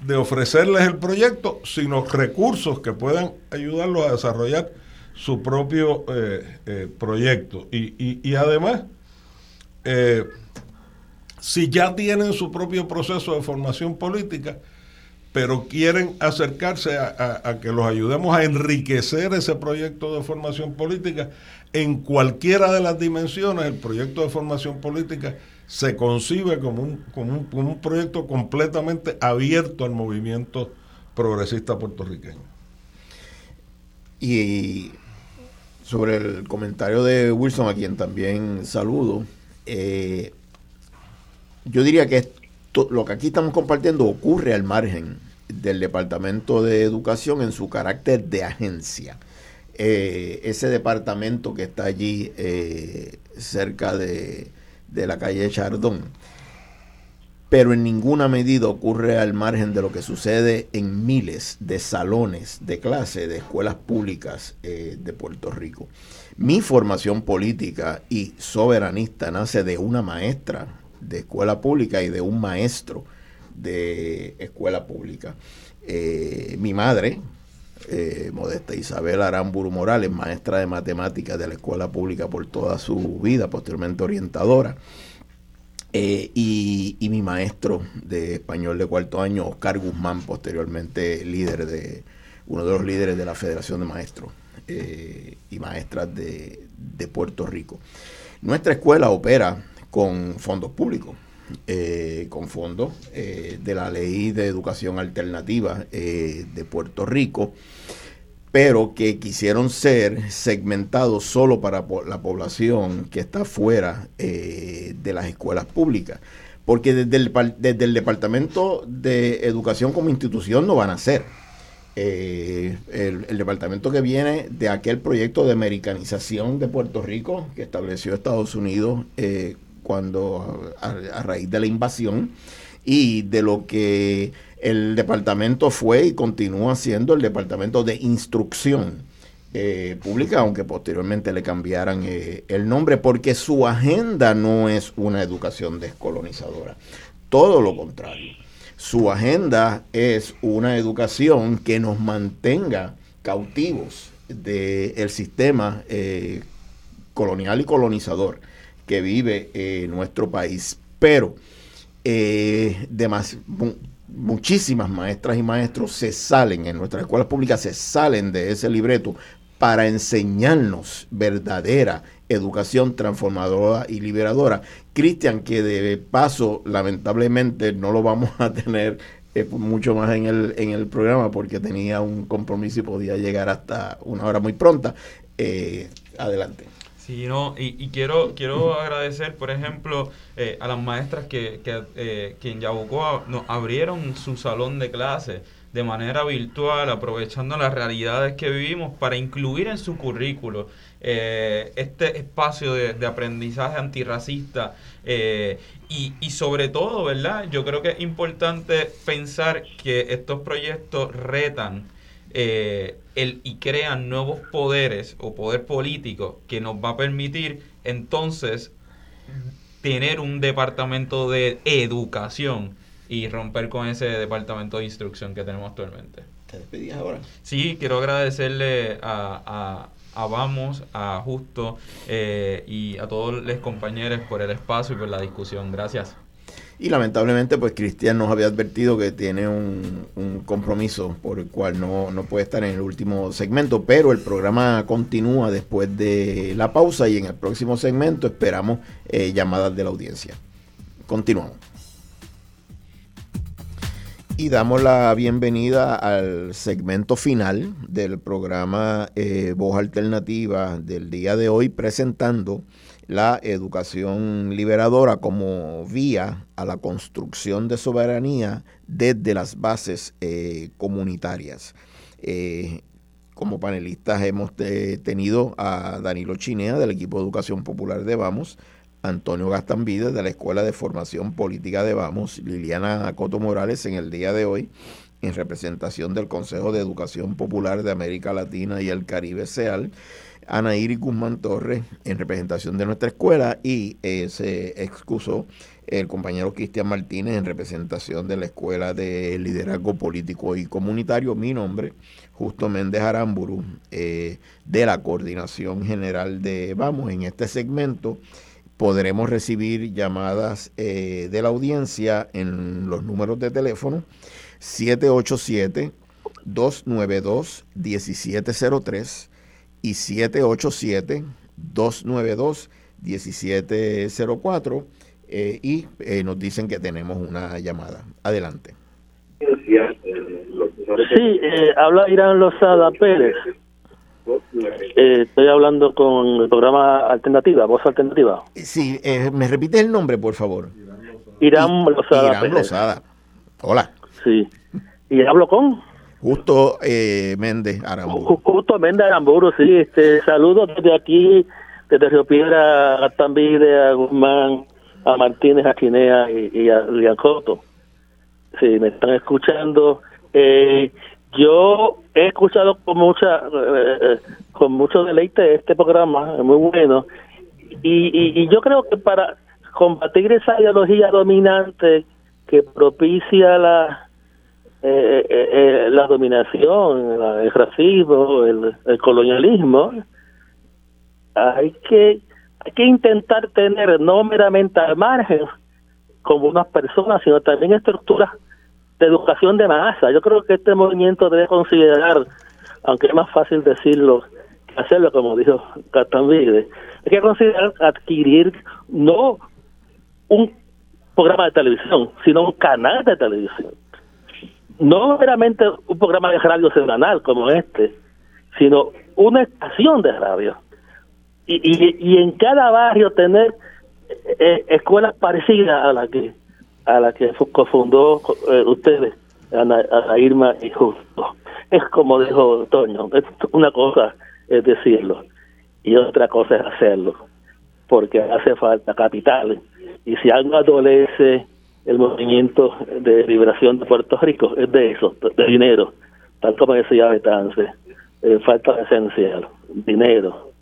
de ofrecerles el proyecto, sino recursos que puedan ayudarlos a desarrollar su propio eh, eh, proyecto. Y, y, y además, si ya tienen su propio proceso de formación política, pero quieren acercarse a, que los ayudemos a enriquecer ese proyecto de formación política en cualquiera de las dimensiones, el proyecto de formación política se concibe como un, como un, proyecto completamente abierto al movimiento progresista puertorriqueño. Y sobre el comentario de Wilson, a quien también saludo, eh, yo diría que lo que aquí estamos compartiendo ocurre al margen del Departamento de Educación en su carácter de agencia. Eh, ese departamento que está allí eh, cerca de, de la calle Chardón pero en ninguna medida ocurre al margen de lo que sucede en miles de salones de clase de escuelas públicas eh, de Puerto Rico. Mi formación política y soberanista nace de una maestra de escuela pública y de un maestro de escuela pública. Eh, mi madre, eh, Modesta Isabel Aramburu Morales, maestra de matemáticas de la escuela pública por toda su vida, posteriormente orientadora eh, y, mi maestro de español de cuarto año, Oscar Guzmán, posteriormente líder de uno de los líderes de la Federación de Maestros eh, y Maestras de, Puerto Rico. Nuestra escuela opera con fondos públicos, eh, con fondos de la Ley de Educación Alternativa de Puerto Rico pero que quisieron ser segmentados solo para la población que está fuera eh, de las escuelas públicas. Porque desde el, desde el Departamento de Educación como institución no van a ser. Eh, el, departamento que viene de aquel proyecto de americanización de Puerto Rico que estableció Estados Unidos eh, cuando a raíz de la invasión y de lo que el departamento fue y continúa siendo el departamento de instrucción eh, pública, aunque posteriormente le cambiaran eh, el nombre, porque su agenda no es una educación descolonizadora. Todo lo contrario. Su agenda es una educación que nos mantenga cautivos del sistema eh, colonial y colonizador que vive nuestro país. Pero eh, muchísimas maestras y maestros se salen, en nuestras escuelas públicas se salen de ese libreto para enseñarnos verdadera educación transformadora y liberadora. Cristian, que de paso lamentablemente no lo vamos a tener eh, mucho más en el, en el programa porque tenía un compromiso y podía llegar hasta una hora muy pronta. Eh, adelante. Sí, no, y, quiero quiero agradecer, por ejemplo, eh, a las maestras que, que, eh, en Yabucoa nos abrieron su salón de clase de manera virtual, aprovechando las realidades que vivimos para incluir en su currículo eh, este espacio de, aprendizaje antirracista y, y, sobre todo, ¿verdad? Yo creo que es importante pensar que estos proyectos retan eh, el, y crean nuevos poderes o poder político que nos va a permitir entonces tener un departamento de educación y romper con ese departamento de instrucción que tenemos actualmente. ¿Te despedías ahora? Sí, quiero agradecerle a, a, Vamos, a Justo eh, y a todos los compañeros por el espacio y por la discusión. Gracias. Y lamentablemente, pues Cristian nos había advertido que tiene un, compromiso por el cual no, puede estar en el último segmento, pero el programa continúa después de la pausa y en el próximo segmento esperamos eh, llamadas de la audiencia. Continuamos. Y damos la bienvenida al segmento final del programa eh, Voz Alternativa del día de hoy, presentando la educación liberadora como vía a la construcción de soberanía desde las bases eh, comunitarias. Eh, como panelistas hemos tenido a Danilo Chinea del equipo de educación popular de Vamos, Antonio Gastambide de la Escuela de Formación Política de Vamos, Liliana Coto Morales en el día de hoy en representación del Consejo de Educación Popular de América Latina y el Caribe SEAL Ana Guzmán Torres en representación de nuestra escuela y eh, se excusó el compañero Cristian Martínez en representación de la Escuela de Liderazgo Político y Comunitario. Mi nombre, Justo Méndez Aramburu, eh, de la Coordinación General de Vamos. En este segmento podremos recibir llamadas eh, de la audiencia en los números de teléfono 787 292 1703 y 787-292-1704 eh, y eh, nos dicen que tenemos una llamada. Adelante. Sí, eh, habla Irán Lozada Pérez. Eh, estoy hablando con el programa Alternativa, Voz Alternativa. Sí, ¿me repite el nombre, por favor? Irán Lozada Irán Lozada. Hola. Sí. y hablo con Justo eh, Méndez Aramburu. Justo Méndez Aramburu, sí. Este, saludos desde aquí, desde Río Piedra, a Tambide, a Guzmán, a Martínez, a Quinea y, a Liancoto. Sí, me están escuchando. Eh, yo he escuchado con mucha eh, con mucho deleite este programa, es muy bueno. Y, y, yo creo que para combatir esa ideología dominante que propicia la eh, la dominación, el racismo, el, colonialismo, hay que hay que intentar tener no meramente al margen como unas personas, sino también estructuras de educación de masa. Yo creo que este movimiento debe considerar, aunque es más fácil decirlo que hacerlo, como dijo Catambide, hay que considerar adquirir no un programa de televisión, sino un canal de televisión. No meramente un programa de radio semanal como este, sino una estación de radio. Y, y, y en cada barrio tener eh, escuelas parecidas a la que a la que cofundó eh, ustedes, Ana, Irma y Justo. Es como dijo Toño, es una cosa es decirlo y otra cosa es hacerlo, porque hace falta capital. Y si algo adolece el movimiento de liberación de Puerto Rico, es de eso, de dinero, tal como decía Betance, eh, falta esencial, dinero,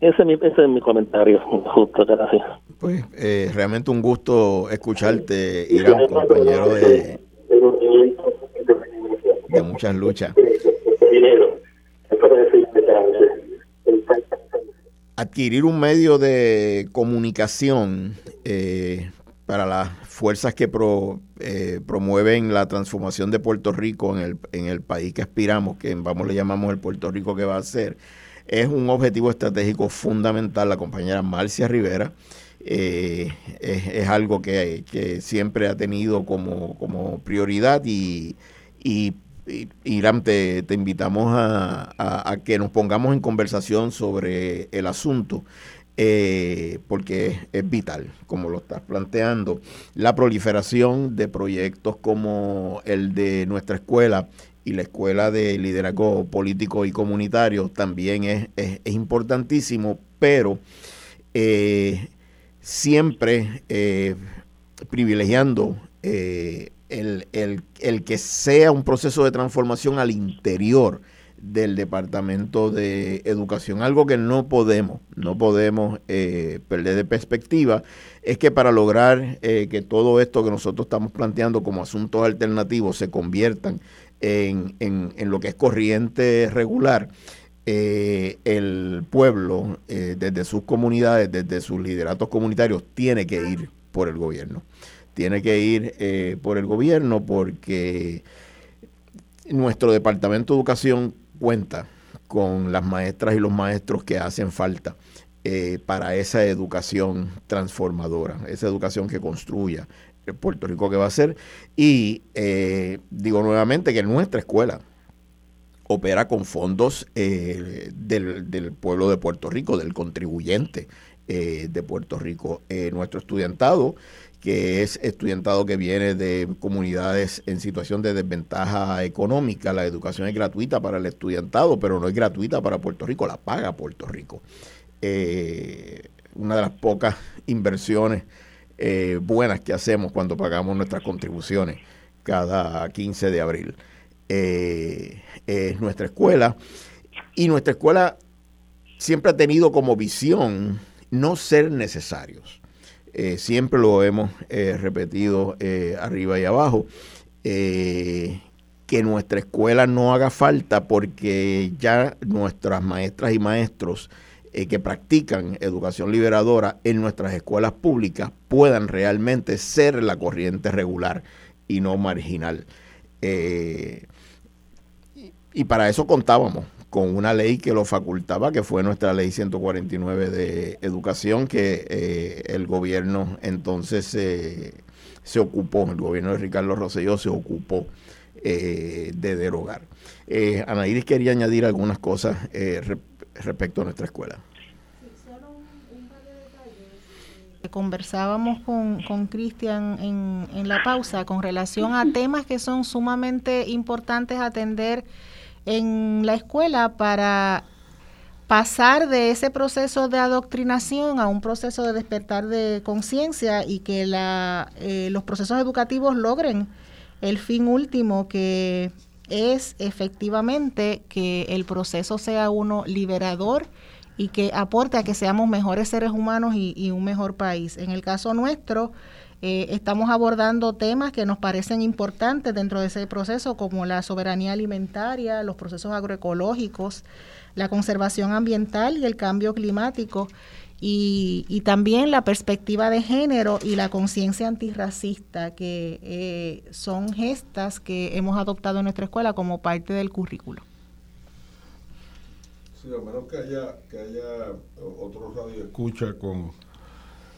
ese es mi, ese es mi comentario, justo, gracias. Pues eh, realmente un gusto escucharte, Irán, compañero de, de muchas luchas. Adquirir un medio de comunicación eh, para las fuerzas que eh, promueven la transformación de Puerto Rico en el, en el país que aspiramos, que vamos le llamamos el Puerto Rico que va a ser es un objetivo estratégico fundamental. La compañera Marcia Rivera eh, es, algo que, siempre ha tenido como, prioridad y, y, Irán, te, invitamos a, que nos pongamos en conversación sobre el asunto. Eh, porque es vital, como lo estás planteando, la proliferación de proyectos como el de nuestra escuela y la Escuela de Liderazgo Político y Comunitario también es, importantísimo, pero eh, siempre eh, privilegiando eh, el, el, que sea un proceso de transformación al interior del Departamento de Educación. Algo que no podemos, no podemos perder de perspectiva, es que para lograr que todo esto que nosotros estamos planteando como asuntos alternativos se conviertan en, en, lo que es corriente regular, eh, el pueblo, eh, desde sus comunidades, desde sus lideratos comunitarios, tiene que ir por el gobierno. Tiene que ir eh, por el gobierno porque nuestro Departamento de Educación cuenta con las maestras y los maestros que hacen falta para esa educación transformadora, esa educación que construya Puerto Rico que va a ser. Y eh, digo nuevamente que nuestra escuela opera con fondos eh, del, pueblo de Puerto Rico, del contribuyente eh, de Puerto Rico. nuestro estudiantado, que es estudiantado que viene de comunidades en situación de desventaja económica, la educación es gratuita para el estudiantado, pero no es gratuita para Puerto Rico, la paga Puerto Rico. una de las pocas inversiones eh, buenas que hacemos cuando pagamos nuestras contribuciones cada 15 de abril. Eh, es nuestra escuela y nuestra escuela siempre ha tenido como visión no ser necesarios. Eh, siempre lo hemos repetido arriba y abajo, que nuestra escuela no haga falta porque ya nuestras maestras y maestros eh, que practican educación liberadora en nuestras escuelas públicas puedan realmente ser la corriente regular y no marginal. Eh, y para eso contábamos con una ley que lo facultaba, que fue nuestra ley 149 de educación, que eh, el gobierno entonces se ocupó, el gobierno de Ricardo Rosselló se ocupó de derogar. Eh, Iris quería añadir algunas cosas respecto a nuestra escuela. Conversábamos con Cristian en, en la pausa con relación a temas que son sumamente importantes atender en la escuela para pasar de ese proceso de adoctrinación a un proceso de despertar de conciencia y que la, eh, los procesos educativos logren el fin último que es efectivamente que el proceso sea uno liberador y que aporte a que seamos mejores seres humanos y, un mejor país. En el caso nuestro, eh, estamos abordando temas que nos parecen importantes dentro de ese proceso, como la soberanía alimentaria, los procesos agroecológicos, la conservación ambiental y el cambio climático. Y, también la perspectiva de género y la conciencia antirracista, que eh, son gestas que hemos adoptado en nuestra escuela como parte del currículo. Sí, a menos que haya, que haya otro radio escucha con,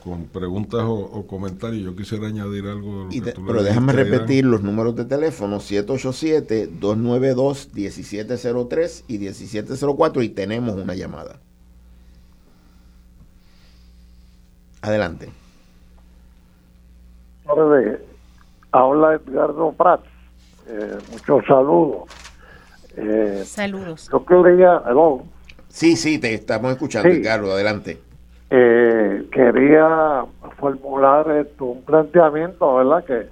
con preguntas o, comentarios, yo quisiera añadir algo. pero déjame repetir los números de teléfono, 787-292-1703 y 1704 y tenemos una llamada. Adelante. Habla Edgardo Prats. Eh, muchos saludos. Eh, saludos. Yo quería, Sí, sí, te estamos escuchando, Edgardo, adelante. Eh, quería formular esto, un planteamiento, ¿verdad? Que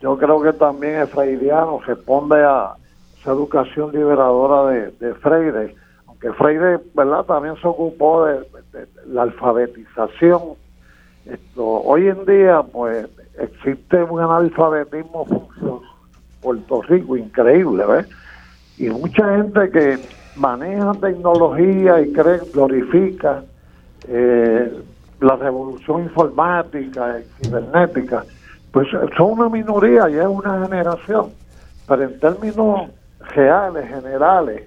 yo creo que también es freudiano, responde a esa educación liberadora de, de Freire, aunque Freire, ¿verdad? También se ocupó de la alfabetización esto, hoy en día, pues, existe un analfabetismo en Puerto Rico increíble, ¿ves? Y mucha gente que maneja tecnología y cree, glorifica eh, la revolución informática y cibernética, pues son una minoría y es una generación. Pero en términos reales, generales,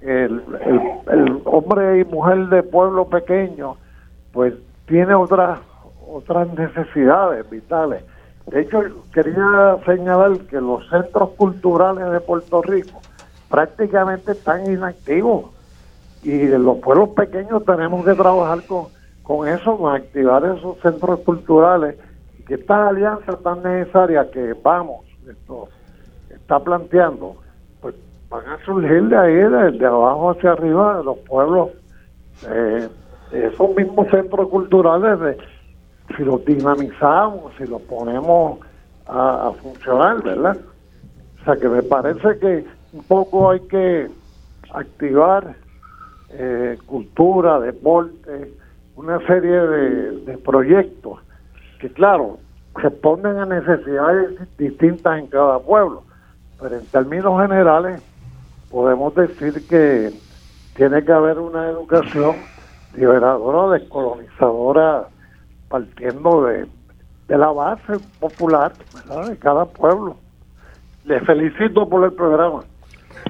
el, el hombre y mujer de pueblo pequeño, pues tiene otras otras necesidades vitales. De hecho, quería señalar que los centros culturales de Puerto Rico prácticamente están inactivos y los pueblos pequeños tenemos que trabajar con, con eso, con activar esos centros culturales y que estas alianzas tan necesarias que vamos, esto está planteando, pues van a surgir de ahí, de, abajo hacia arriba, de los pueblos, eh, esos mismos centros culturales si lo dinamizamos, si lo ponemos a, funcionar, ¿verdad? O sea que me parece que un poco hay que activar eh, cultura, deporte, una serie de, proyectos que, claro, responden a necesidades distintas en cada pueblo, pero en términos generales podemos decir que tiene que haber una educación liberadora, descolonizadora partiendo de, la base popular de cada pueblo. Les felicito por el programa.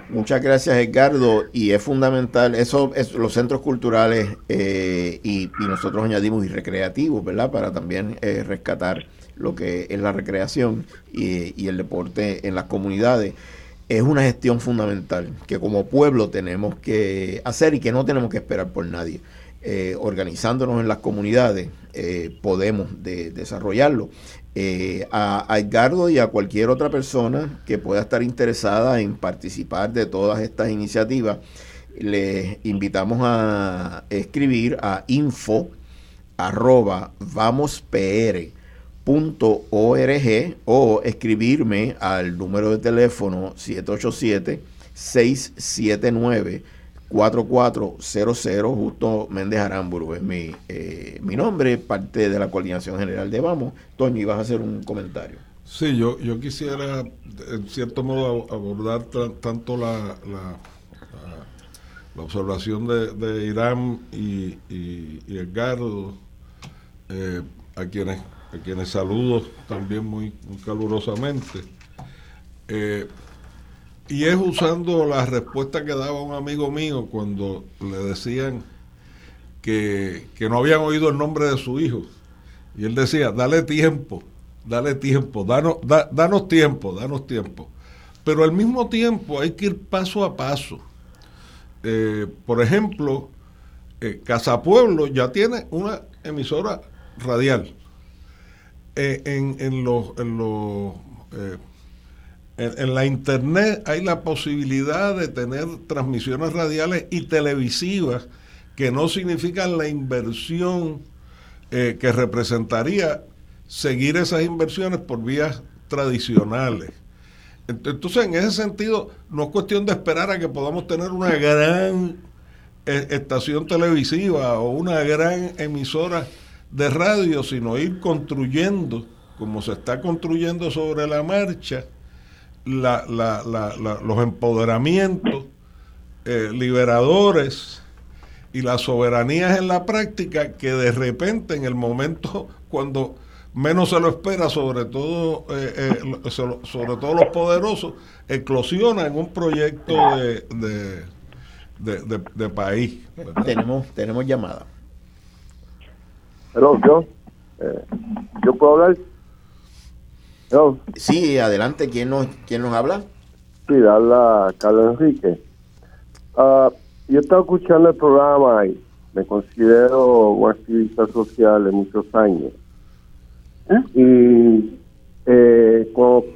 Muchas gracias Edgardo y es fundamental eso es los centros culturales eh, y, nosotros añadimos y recreativos, ¿verdad? Para también eh, rescatar lo que es la recreación y, el deporte en las comunidades es una gestión fundamental que como pueblo tenemos que hacer y que no tenemos que esperar por nadie. Eh, organizándonos en las comunidades, eh, podemos desarrollarlo. Eh, a, Edgardo y a cualquier otra persona que pueda estar interesada en participar de todas estas iniciativas, les invitamos a escribir a info arroba o escribirme al número de teléfono 787 679 4400, justo Méndez Aramburu es mi, eh, mi nombre, parte de la coordinación general de Vamos. Toño, ibas a hacer un comentario. Sí, yo, yo quisiera, en cierto modo, abordar tanto la, la, observación de, de, Irán y, y, Edgardo, eh, a, quienes, a quienes saludo también muy, muy calurosamente. Eh, y es usando la respuesta que daba un amigo mío cuando le decían que, no habían oído el nombre de su hijo. Y él decía, dale tiempo, dale tiempo, danos, danos tiempo, danos tiempo. Pero al mismo tiempo hay que ir paso a paso. Eh, por ejemplo, eh, Casa Pueblo ya tiene una emisora radial. Eh, en, en, los, en, los, eh, en, la internet hay la posibilidad de tener transmisiones radiales y televisivas que no significan la inversión eh, que representaría seguir esas inversiones por vías tradicionales. Entonces, en ese sentido, no es cuestión de esperar a que podamos tener una gran estación televisiva o una gran emisora de radio, sino ir construyendo, como se está construyendo sobre la marcha, la, la, la, los empoderamientos eh, liberadores y las soberanías en la práctica que de repente en el momento cuando menos se lo espera, sobre todo, eh, eh, sobre, todo los poderosos, eclosiona en un proyecto de, de, país. Tenemos, tenemos llamada. Yo. Eh, ¿Yo puedo hablar? Sí, adelante. ¿Quién nos, quién nos habla? Sí, habla Carlos Enrique. Uh, yo estaba escuchando el programa y me considero un activista social de muchos años. ¿Eh? Y eh,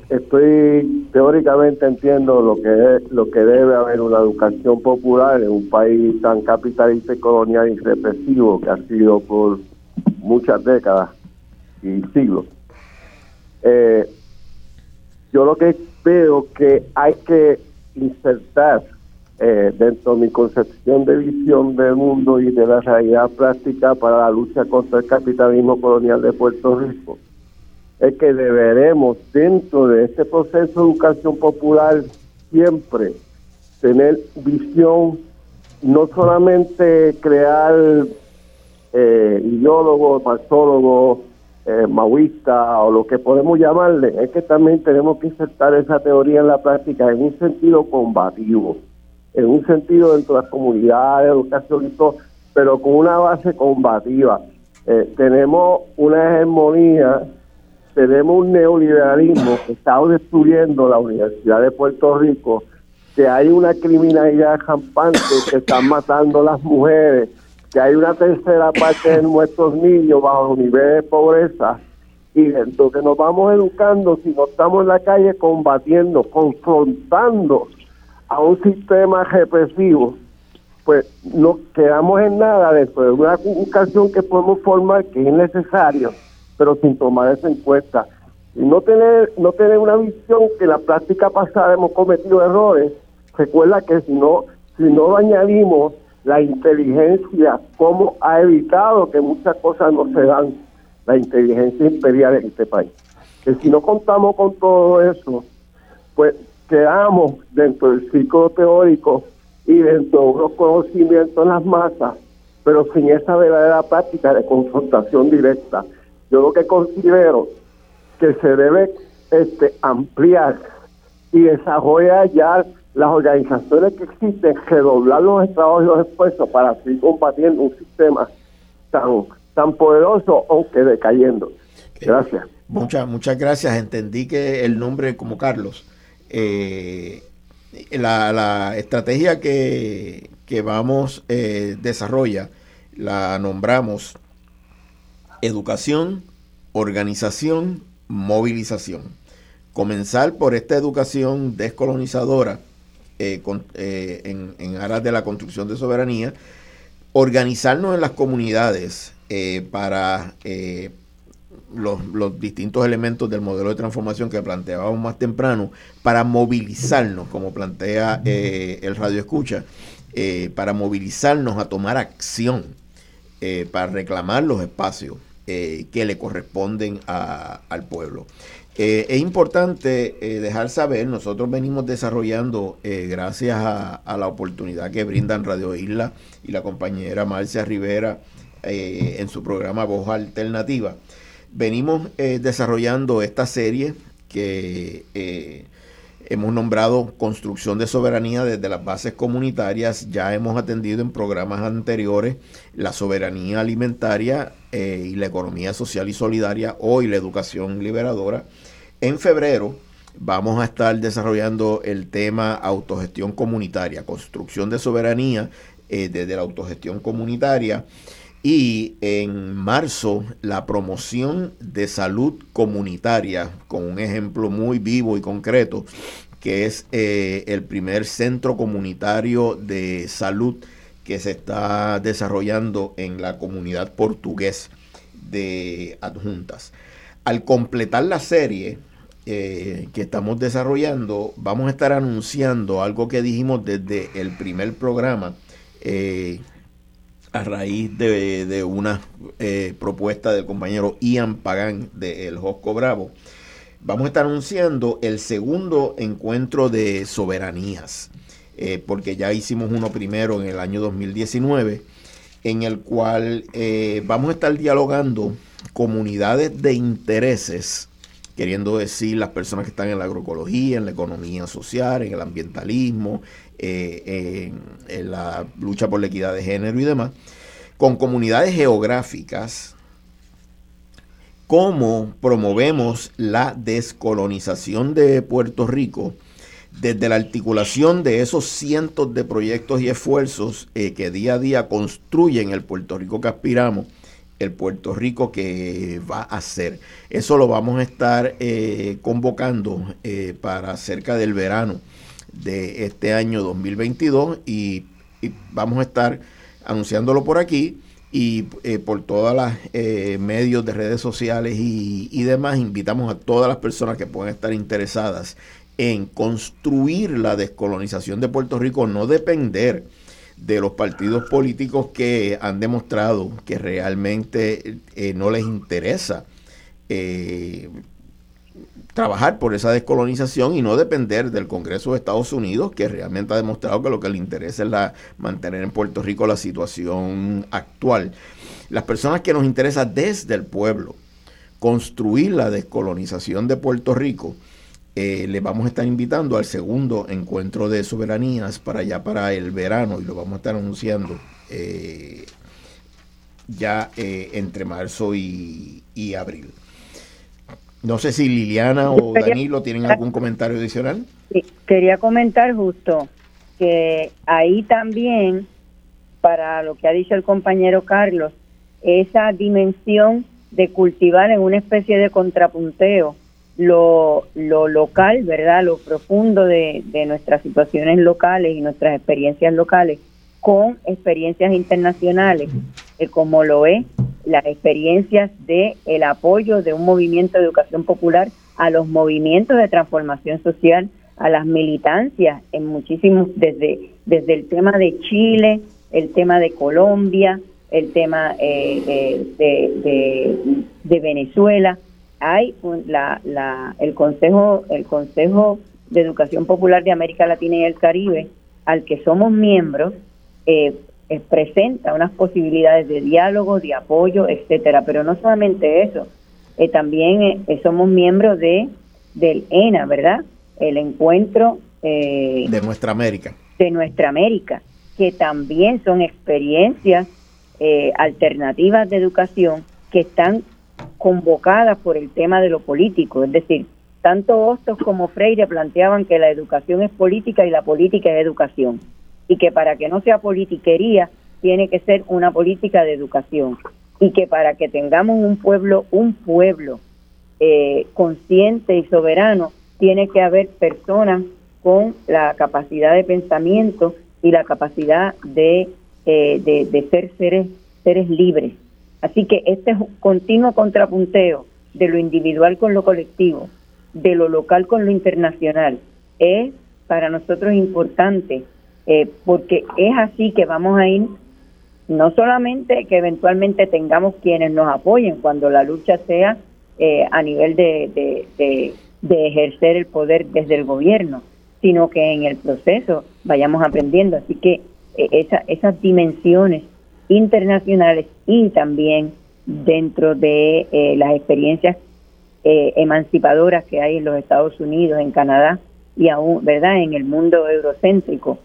estoy teóricamente entiendo lo que es, lo que debe haber una educación popular en un país tan capitalista y colonial y represivo que ha sido por muchas décadas y siglos. Eh, yo lo que veo que hay que insertar eh, dentro de mi concepción de visión del mundo y de la realidad práctica para la lucha contra el capitalismo colonial de Puerto Rico es que deberemos dentro de este proceso de educación popular siempre tener visión, no solamente crear eh, ideólogos, marxólogos, eh, maoístas o lo que podemos llamarle, es que también tenemos que insertar esa teoría en la práctica en un sentido combativo, en un sentido dentro de las comunidades, educación y todo, pero con una base combativa. Eh, tenemos una hegemonía tenemos un neoliberalismo que está destruyendo la Universidad de Puerto Rico, que hay una criminalidad campante que están matando las mujeres, que hay una tercera parte de nuestros niños bajo nivel de pobreza, y entonces nos vamos educando si no estamos en la calle combatiendo, confrontando a un sistema represivo, pues no quedamos en nada dentro de una educación que podemos formar que es necesario pero sin tomar esa encuesta. Y no tener, no tener una visión que en la práctica pasada hemos cometido errores. Recuerda que si no, si no añadimos la inteligencia, cómo ha evitado que muchas cosas no se dan, la inteligencia imperial en este país. Que si no contamos con todo eso, pues quedamos dentro del ciclo teórico y dentro de unos conocimientos en las masas, pero sin esa verdadera práctica de confrontación directa. Yo lo que considero que se debe este, ampliar y desarrollar ya las organizaciones que existen, redoblar los estados y los esfuerzos para seguir combatiendo un sistema tan, tan poderoso, aunque decayendo. Gracias. Muchas, muchas gracias. Entendí que el nombre como Carlos. Eh, la, la, estrategia que, que vamos eh, desarrolla la nombramos educación, organización, movilización. Comenzar por esta educación descolonizadora eh, eh, en, en, aras de la construcción de soberanía, organizarnos en las comunidades eh, para los, distintos elementos del modelo de transformación que planteábamos más temprano, para movilizarnos, como plantea el Radio Escucha, para movilizarnos a tomar acción, para reclamar los espacios que le corresponden al pueblo. Eh, es importante eh, dejar saber, nosotros venimos desarrollando, gracias a, la oportunidad que brindan Radio Isla y la compañera Marcia Rivera en su programa Voz Alternativa, venimos desarrollando esta serie que Hemos nombrado construcción de soberanía desde las bases comunitarias. Ya hemos atendido en programas anteriores la soberanía alimentaria eh, y la economía social y solidaria, hoy la educación liberadora. En febrero vamos a estar desarrollando el tema autogestión comunitaria, construcción de soberanía eh, desde la autogestión comunitaria. y en marzo la promoción de salud comunitaria, con un ejemplo muy vivo y concreto, que es eh, el primer centro comunitario de salud que se está desarrollando en la comunidad portugués de adjuntas. Al completar la serie eh, que estamos desarrollando, vamos a estar anunciando algo que dijimos desde el primer programa. Eh, a raíz de, una eh, propuesta del compañero Ian Pagán de El Josco Bravo, vamos a estar anunciando el segundo encuentro de soberanías, porque ya hicimos uno primero en el año 2019, en el cual vamos a estar dialogando comunidades de intereses, queriendo decir las personas que están en la agroecología, en la economía social, en el ambientalismo, eh, en, la lucha por la equidad de género y demás, con comunidades geográficas, cómo promovemos la descolonización de Puerto Rico desde la articulación de esos cientos de proyectos y esfuerzos eh, que día a día construyen el Puerto Rico que aspiramos, el Puerto Rico que va a ser. Eso lo vamos a estar eh, convocando para cerca del verano de este año 2022 y, vamos a estar anunciándolo por aquí y eh, por todas las eh, medios de redes sociales y, demás invitamos a todas las personas que puedan estar interesadas en construir la descolonización de Puerto Rico, no depender de los partidos políticos que han demostrado que realmente eh, no les interesa trabajar por esa descolonización y no depender del Congreso de Estados Unidos, que realmente ha demostrado que lo que le interesa es la, mantener en Puerto Rico la situación actual. Las personas que nos interesa desde el pueblo construir la descolonización de Puerto Rico, eh, le vamos a estar invitando al segundo encuentro de soberanías para allá para el verano y lo vamos a estar anunciando eh, ya eh, entre marzo y abril. No sé si Liliana o Danilo tienen algún comentario adicional. Sí, quería comentar justo que ahí también, para lo que ha dicho el compañero Carlos, esa dimensión de cultivar en una especie de contrapunteo lo, lo local, ¿verdad? Lo profundo de, de nuestras situaciones locales y nuestras experiencias locales con experiencias internacionales, como lo es las experiencias de el apoyo de un movimiento de educación popular a los movimientos de transformación social, a las militancias en muchísimos desde desde el tema de Chile, el tema de Colombia, el tema eh, eh, de, de, Venezuela. Hay la, la, el consejo el consejo de educación popular de América Latina y el Caribe al que somos miembros eh, eh, presenta unas posibilidades de diálogo, de apoyo, etcétera. Pero no solamente eso, eh, también eh, somos miembros de del ENA, ¿verdad? El encuentro de nuestra América. De nuestra América, que también son experiencias alternativas de educación que están convocadas por el tema de lo político, es decir, tanto Hostos como Freire planteaban que la educación es política y la política es educación y que para que no sea politiquería tiene que ser una política de educación y que para que tengamos un pueblo, un pueblo eh, consciente y soberano, tiene que haber personas con la capacidad de pensamiento y la capacidad de, eh, de, ser seres, seres libres. Así que este continuo contrapunteo de lo individual con lo colectivo, de lo local con lo internacional. Es para nosotros importante eh, porque es así que vamos a ir, no solamente que eventualmente tengamos quienes nos apoyen cuando la lucha sea eh, a nivel de, de, ejercer el poder desde el gobierno, sino que en el proceso vayamos aprendiendo. Así que eh, esa, esas dimensiones internacionales y también dentro de las experiencias emancipadoras que hay en los Estados Unidos, en Canadá y aún, ¿verdad?, en el mundo eurocéntrico,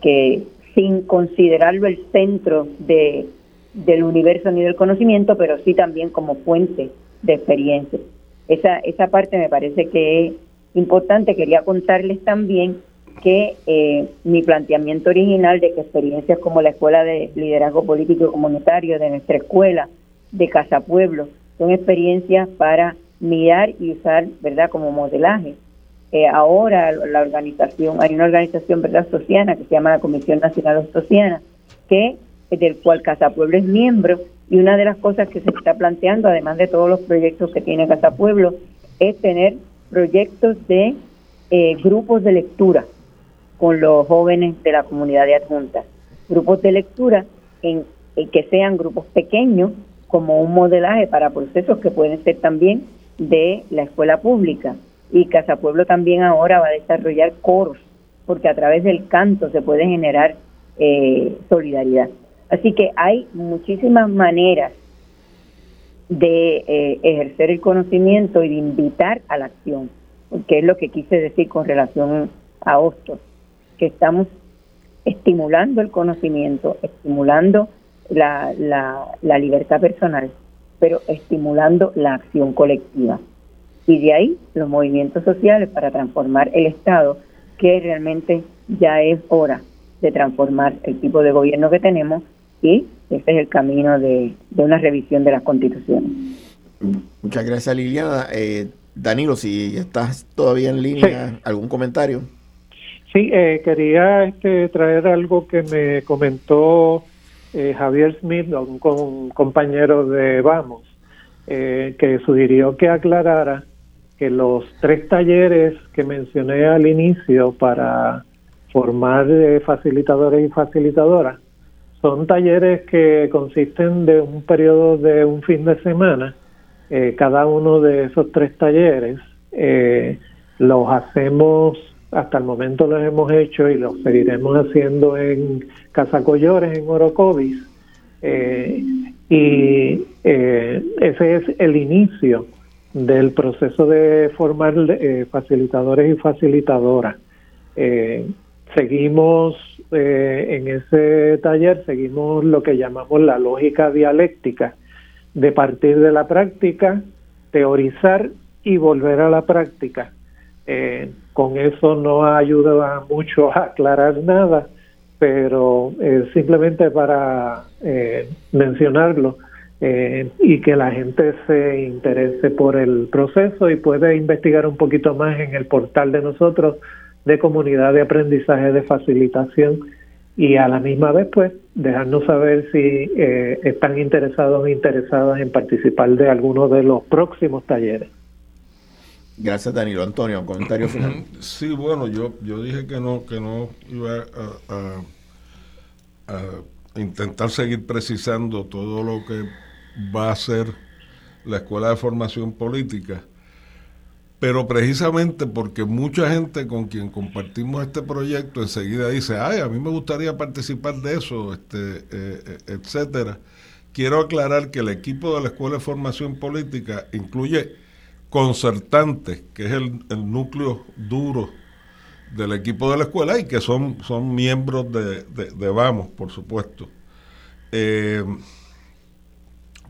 que sin considerarlo el centro de, del universo ni del conocimiento, pero sí también como fuente de experiencia. Esa, esa parte me parece que es importante. Quería contarles también que eh, mi planteamiento original de que experiencias como la Escuela de Liderazgo Político y Comunitario de nuestra escuela de Casa Pueblo son experiencias para mirar y usar, ¿verdad?, como modelaje. Eh, ahora la organización, hay una organización, ¿verdad?, sociana que se llama la Comisión Nacional Sociana, que del cual Casa Pueblo es miembro y una de las cosas que se está planteando, además de todos los proyectos que tiene Casa Pueblo, es tener proyectos de eh, grupos de lectura con los jóvenes de la comunidad de adjuntas. Grupos de lectura en, que sean grupos pequeños como un modelaje para procesos que pueden ser también de la escuela pública. Y Casa Pueblo también ahora va a desarrollar coros, porque a través del canto se puede generar eh, solidaridad. Así que hay muchísimas maneras de eh, ejercer el conocimiento y de invitar a la acción, que es lo que quise decir con relación a Hostos, que estamos estimulando el conocimiento, estimulando la, la, libertad personal, pero estimulando la acción colectiva. Y de ahí los movimientos sociales para transformar el Estado, que realmente ya es hora de transformar el tipo de gobierno que tenemos y ese es el camino de, una revisión de las constituciones. Muchas gracias Liliana. Eh, Danilo, si estás todavía en línea, ¿algún comentario? Sí, eh, quería este, traer algo que me comentó eh, Javier Smith, un, compañero de Vamos, que sugirió que aclarara que los tres talleres que mencioné al inicio para formar facilitadores y facilitadoras son talleres que consisten de un periodo de un fin de semana. Eh, cada uno de esos tres talleres eh, los hacemos, hasta el momento los hemos hecho y los seguiremos haciendo en Casacollores, en Orocovis. Eh, y ese es el inicio del proceso de formar facilitadores y facilitadoras. seguimos eh, en ese taller seguimos lo que llamamos la lógica dialéctica, de partir de la práctica, teorizar y volver a la práctica. Eh, con eso no ayuda mucho a aclarar nada, pero eh, simplemente para mencionarlo y que la gente se interese por el proceso y puede investigar un poquito más en el portal de nosotros de comunidad de aprendizaje de facilitación y a la misma vez pues dejarnos saber si eh, están interesados o interesadas en participar de alguno de los próximos talleres. Gracias Danilo. Antonio, comentario final. Sí, bueno, yo, yo dije que no, que no iba a, intentar seguir precisando todo lo que va a ser la Escuela de Formación Política pero precisamente porque mucha gente con quien compartimos este proyecto enseguida dice, ay, a mí me gustaría participar de eso, este, eh, etcétera. Quiero aclarar que el equipo de la Escuela de Formación Política incluye concertantes, que es el, núcleo duro del equipo de la escuela y que son, son miembros de, de, Vamos, por supuesto. Eh,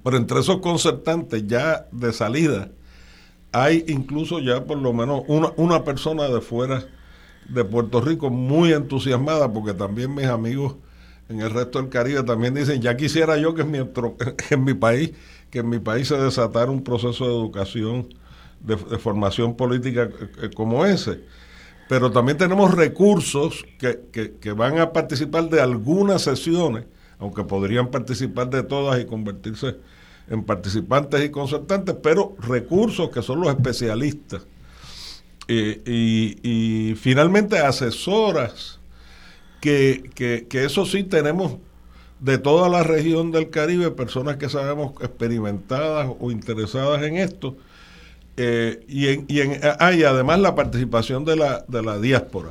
pero entre esos concertantes ya de salida, hay incluso ya por lo menos una, una persona de fuera de Puerto Rico muy entusiasmada, porque también mis amigos en el resto del Caribe también dicen, ya quisiera yo que en mi, en mi país, que en mi país se desatara un proceso de educación, de, formación política eh, eh, como ese. Pero también tenemos recursos que, que, que van a participar de algunas sesiones, aunque podrían participar de todas y convertirse en participantes y concertantes, pero recursos que son los especialistas. y, finalmente asesoras, que, que, eso sí tenemos de toda la región del Caribe, personas que sabemos experimentadas o interesadas en esto, eh, y, en, y, en, ah, y además la participación de la, de la diáspora.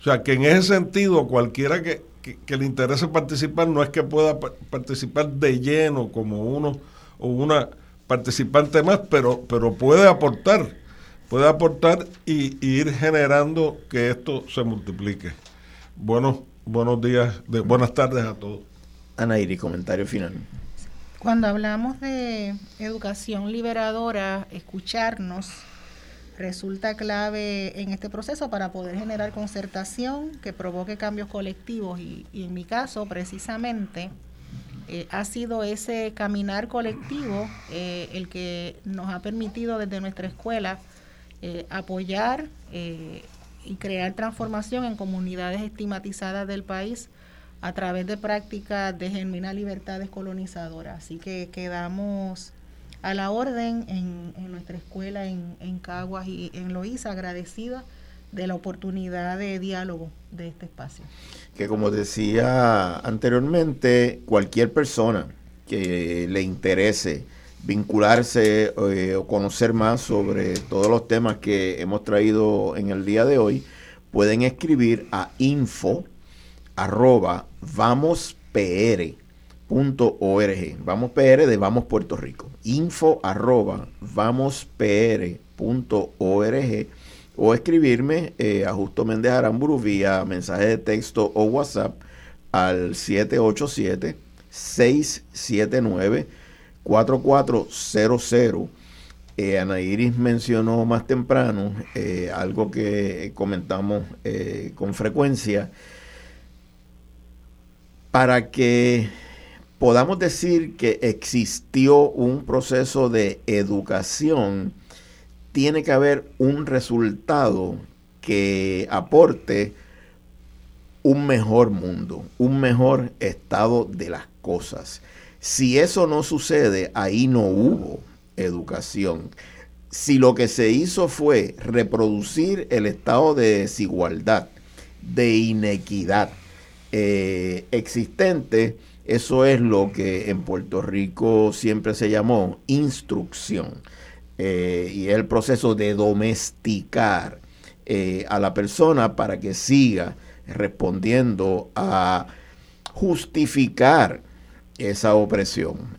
O sea, que en ese sentido, cualquiera que, que le interese participar, no es que pueda participar de lleno como uno o una participante más, pero, pero puede aportar, puede aportar y, ir generando que esto se multiplique. Buenos, buenos días, de, buenas tardes a todos. Anairi, comentario final. Cuando hablamos de educación liberadora, escucharnos resulta clave en este proceso para poder generar concertación que provoque cambios colectivos y, en mi caso precisamente eh, ha sido ese caminar colectivo eh, el que nos ha permitido desde nuestra escuela eh, apoyar y crear transformación en comunidades estigmatizadas del país a través de prácticas de genuina libertad descolonizadora. Así que quedamos a la orden en, nuestra escuela en, Caguas y en Loíza, agradecida de la oportunidad de diálogo de este espacio. Que como decía anteriormente, cualquier persona que le interese vincularse eh, o conocer más sobre todos los temas que hemos traído en el día de hoy, pueden escribir a info arroba vamospr.org. Vamos PR de Vamos Puerto Rico. Info arroba vamospr.org o escribirme eh, a Justo Méndez Aramburu vía mensaje de texto o WhatsApp al 787 679 4400. Eh, Ana Iris mencionó más temprano eh, algo que comentamos eh, con frecuencia. Para que podamos decir que existió un proceso de educación, tiene que haber un resultado que aporte un mejor mundo, un mejor estado de las cosas. Si eso no sucede, ahí no hubo educación. Si lo que se hizo fue reproducir el estado de desigualdad, de inequidad eh, existente, eso es lo que en Puerto Rico siempre se llamó instrucción. Eh, y es el proceso de domesticar eh, a la persona para que siga respondiendo a justificar esa opresión.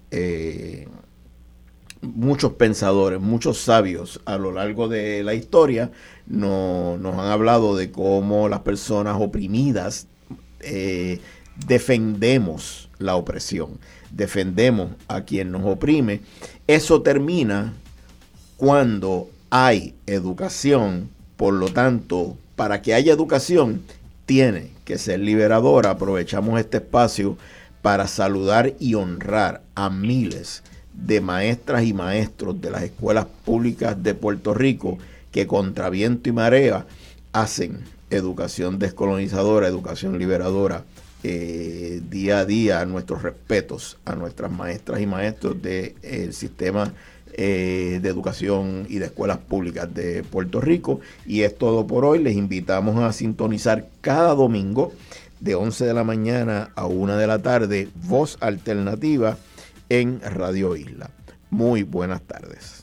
Muchos pensadores, muchos sabios a lo largo de la historia nos han hablado de cómo las personas oprimidas eh, defendemos la opresión, defendemos a quien nos oprime. Eso termina cuando hay educación, por lo tanto, para que haya educación, tiene que ser liberadora. Aprovechamos este espacio para saludar y honrar a miles de maestras y maestros de las escuelas públicas de Puerto Rico que contra viento y marea hacen educación descolonizadora, educación liberadora. Eh, día a día nuestros respetos a nuestras maestras y maestros del sistema eh, de educación y de escuelas públicas de Puerto Rico. Y es todo por hoy. Les invitamos a sintonizar cada domingo de 11 de la mañana a 1 de la tarde, Voz Alternativa en Radio Isla. Muy buenas tardes.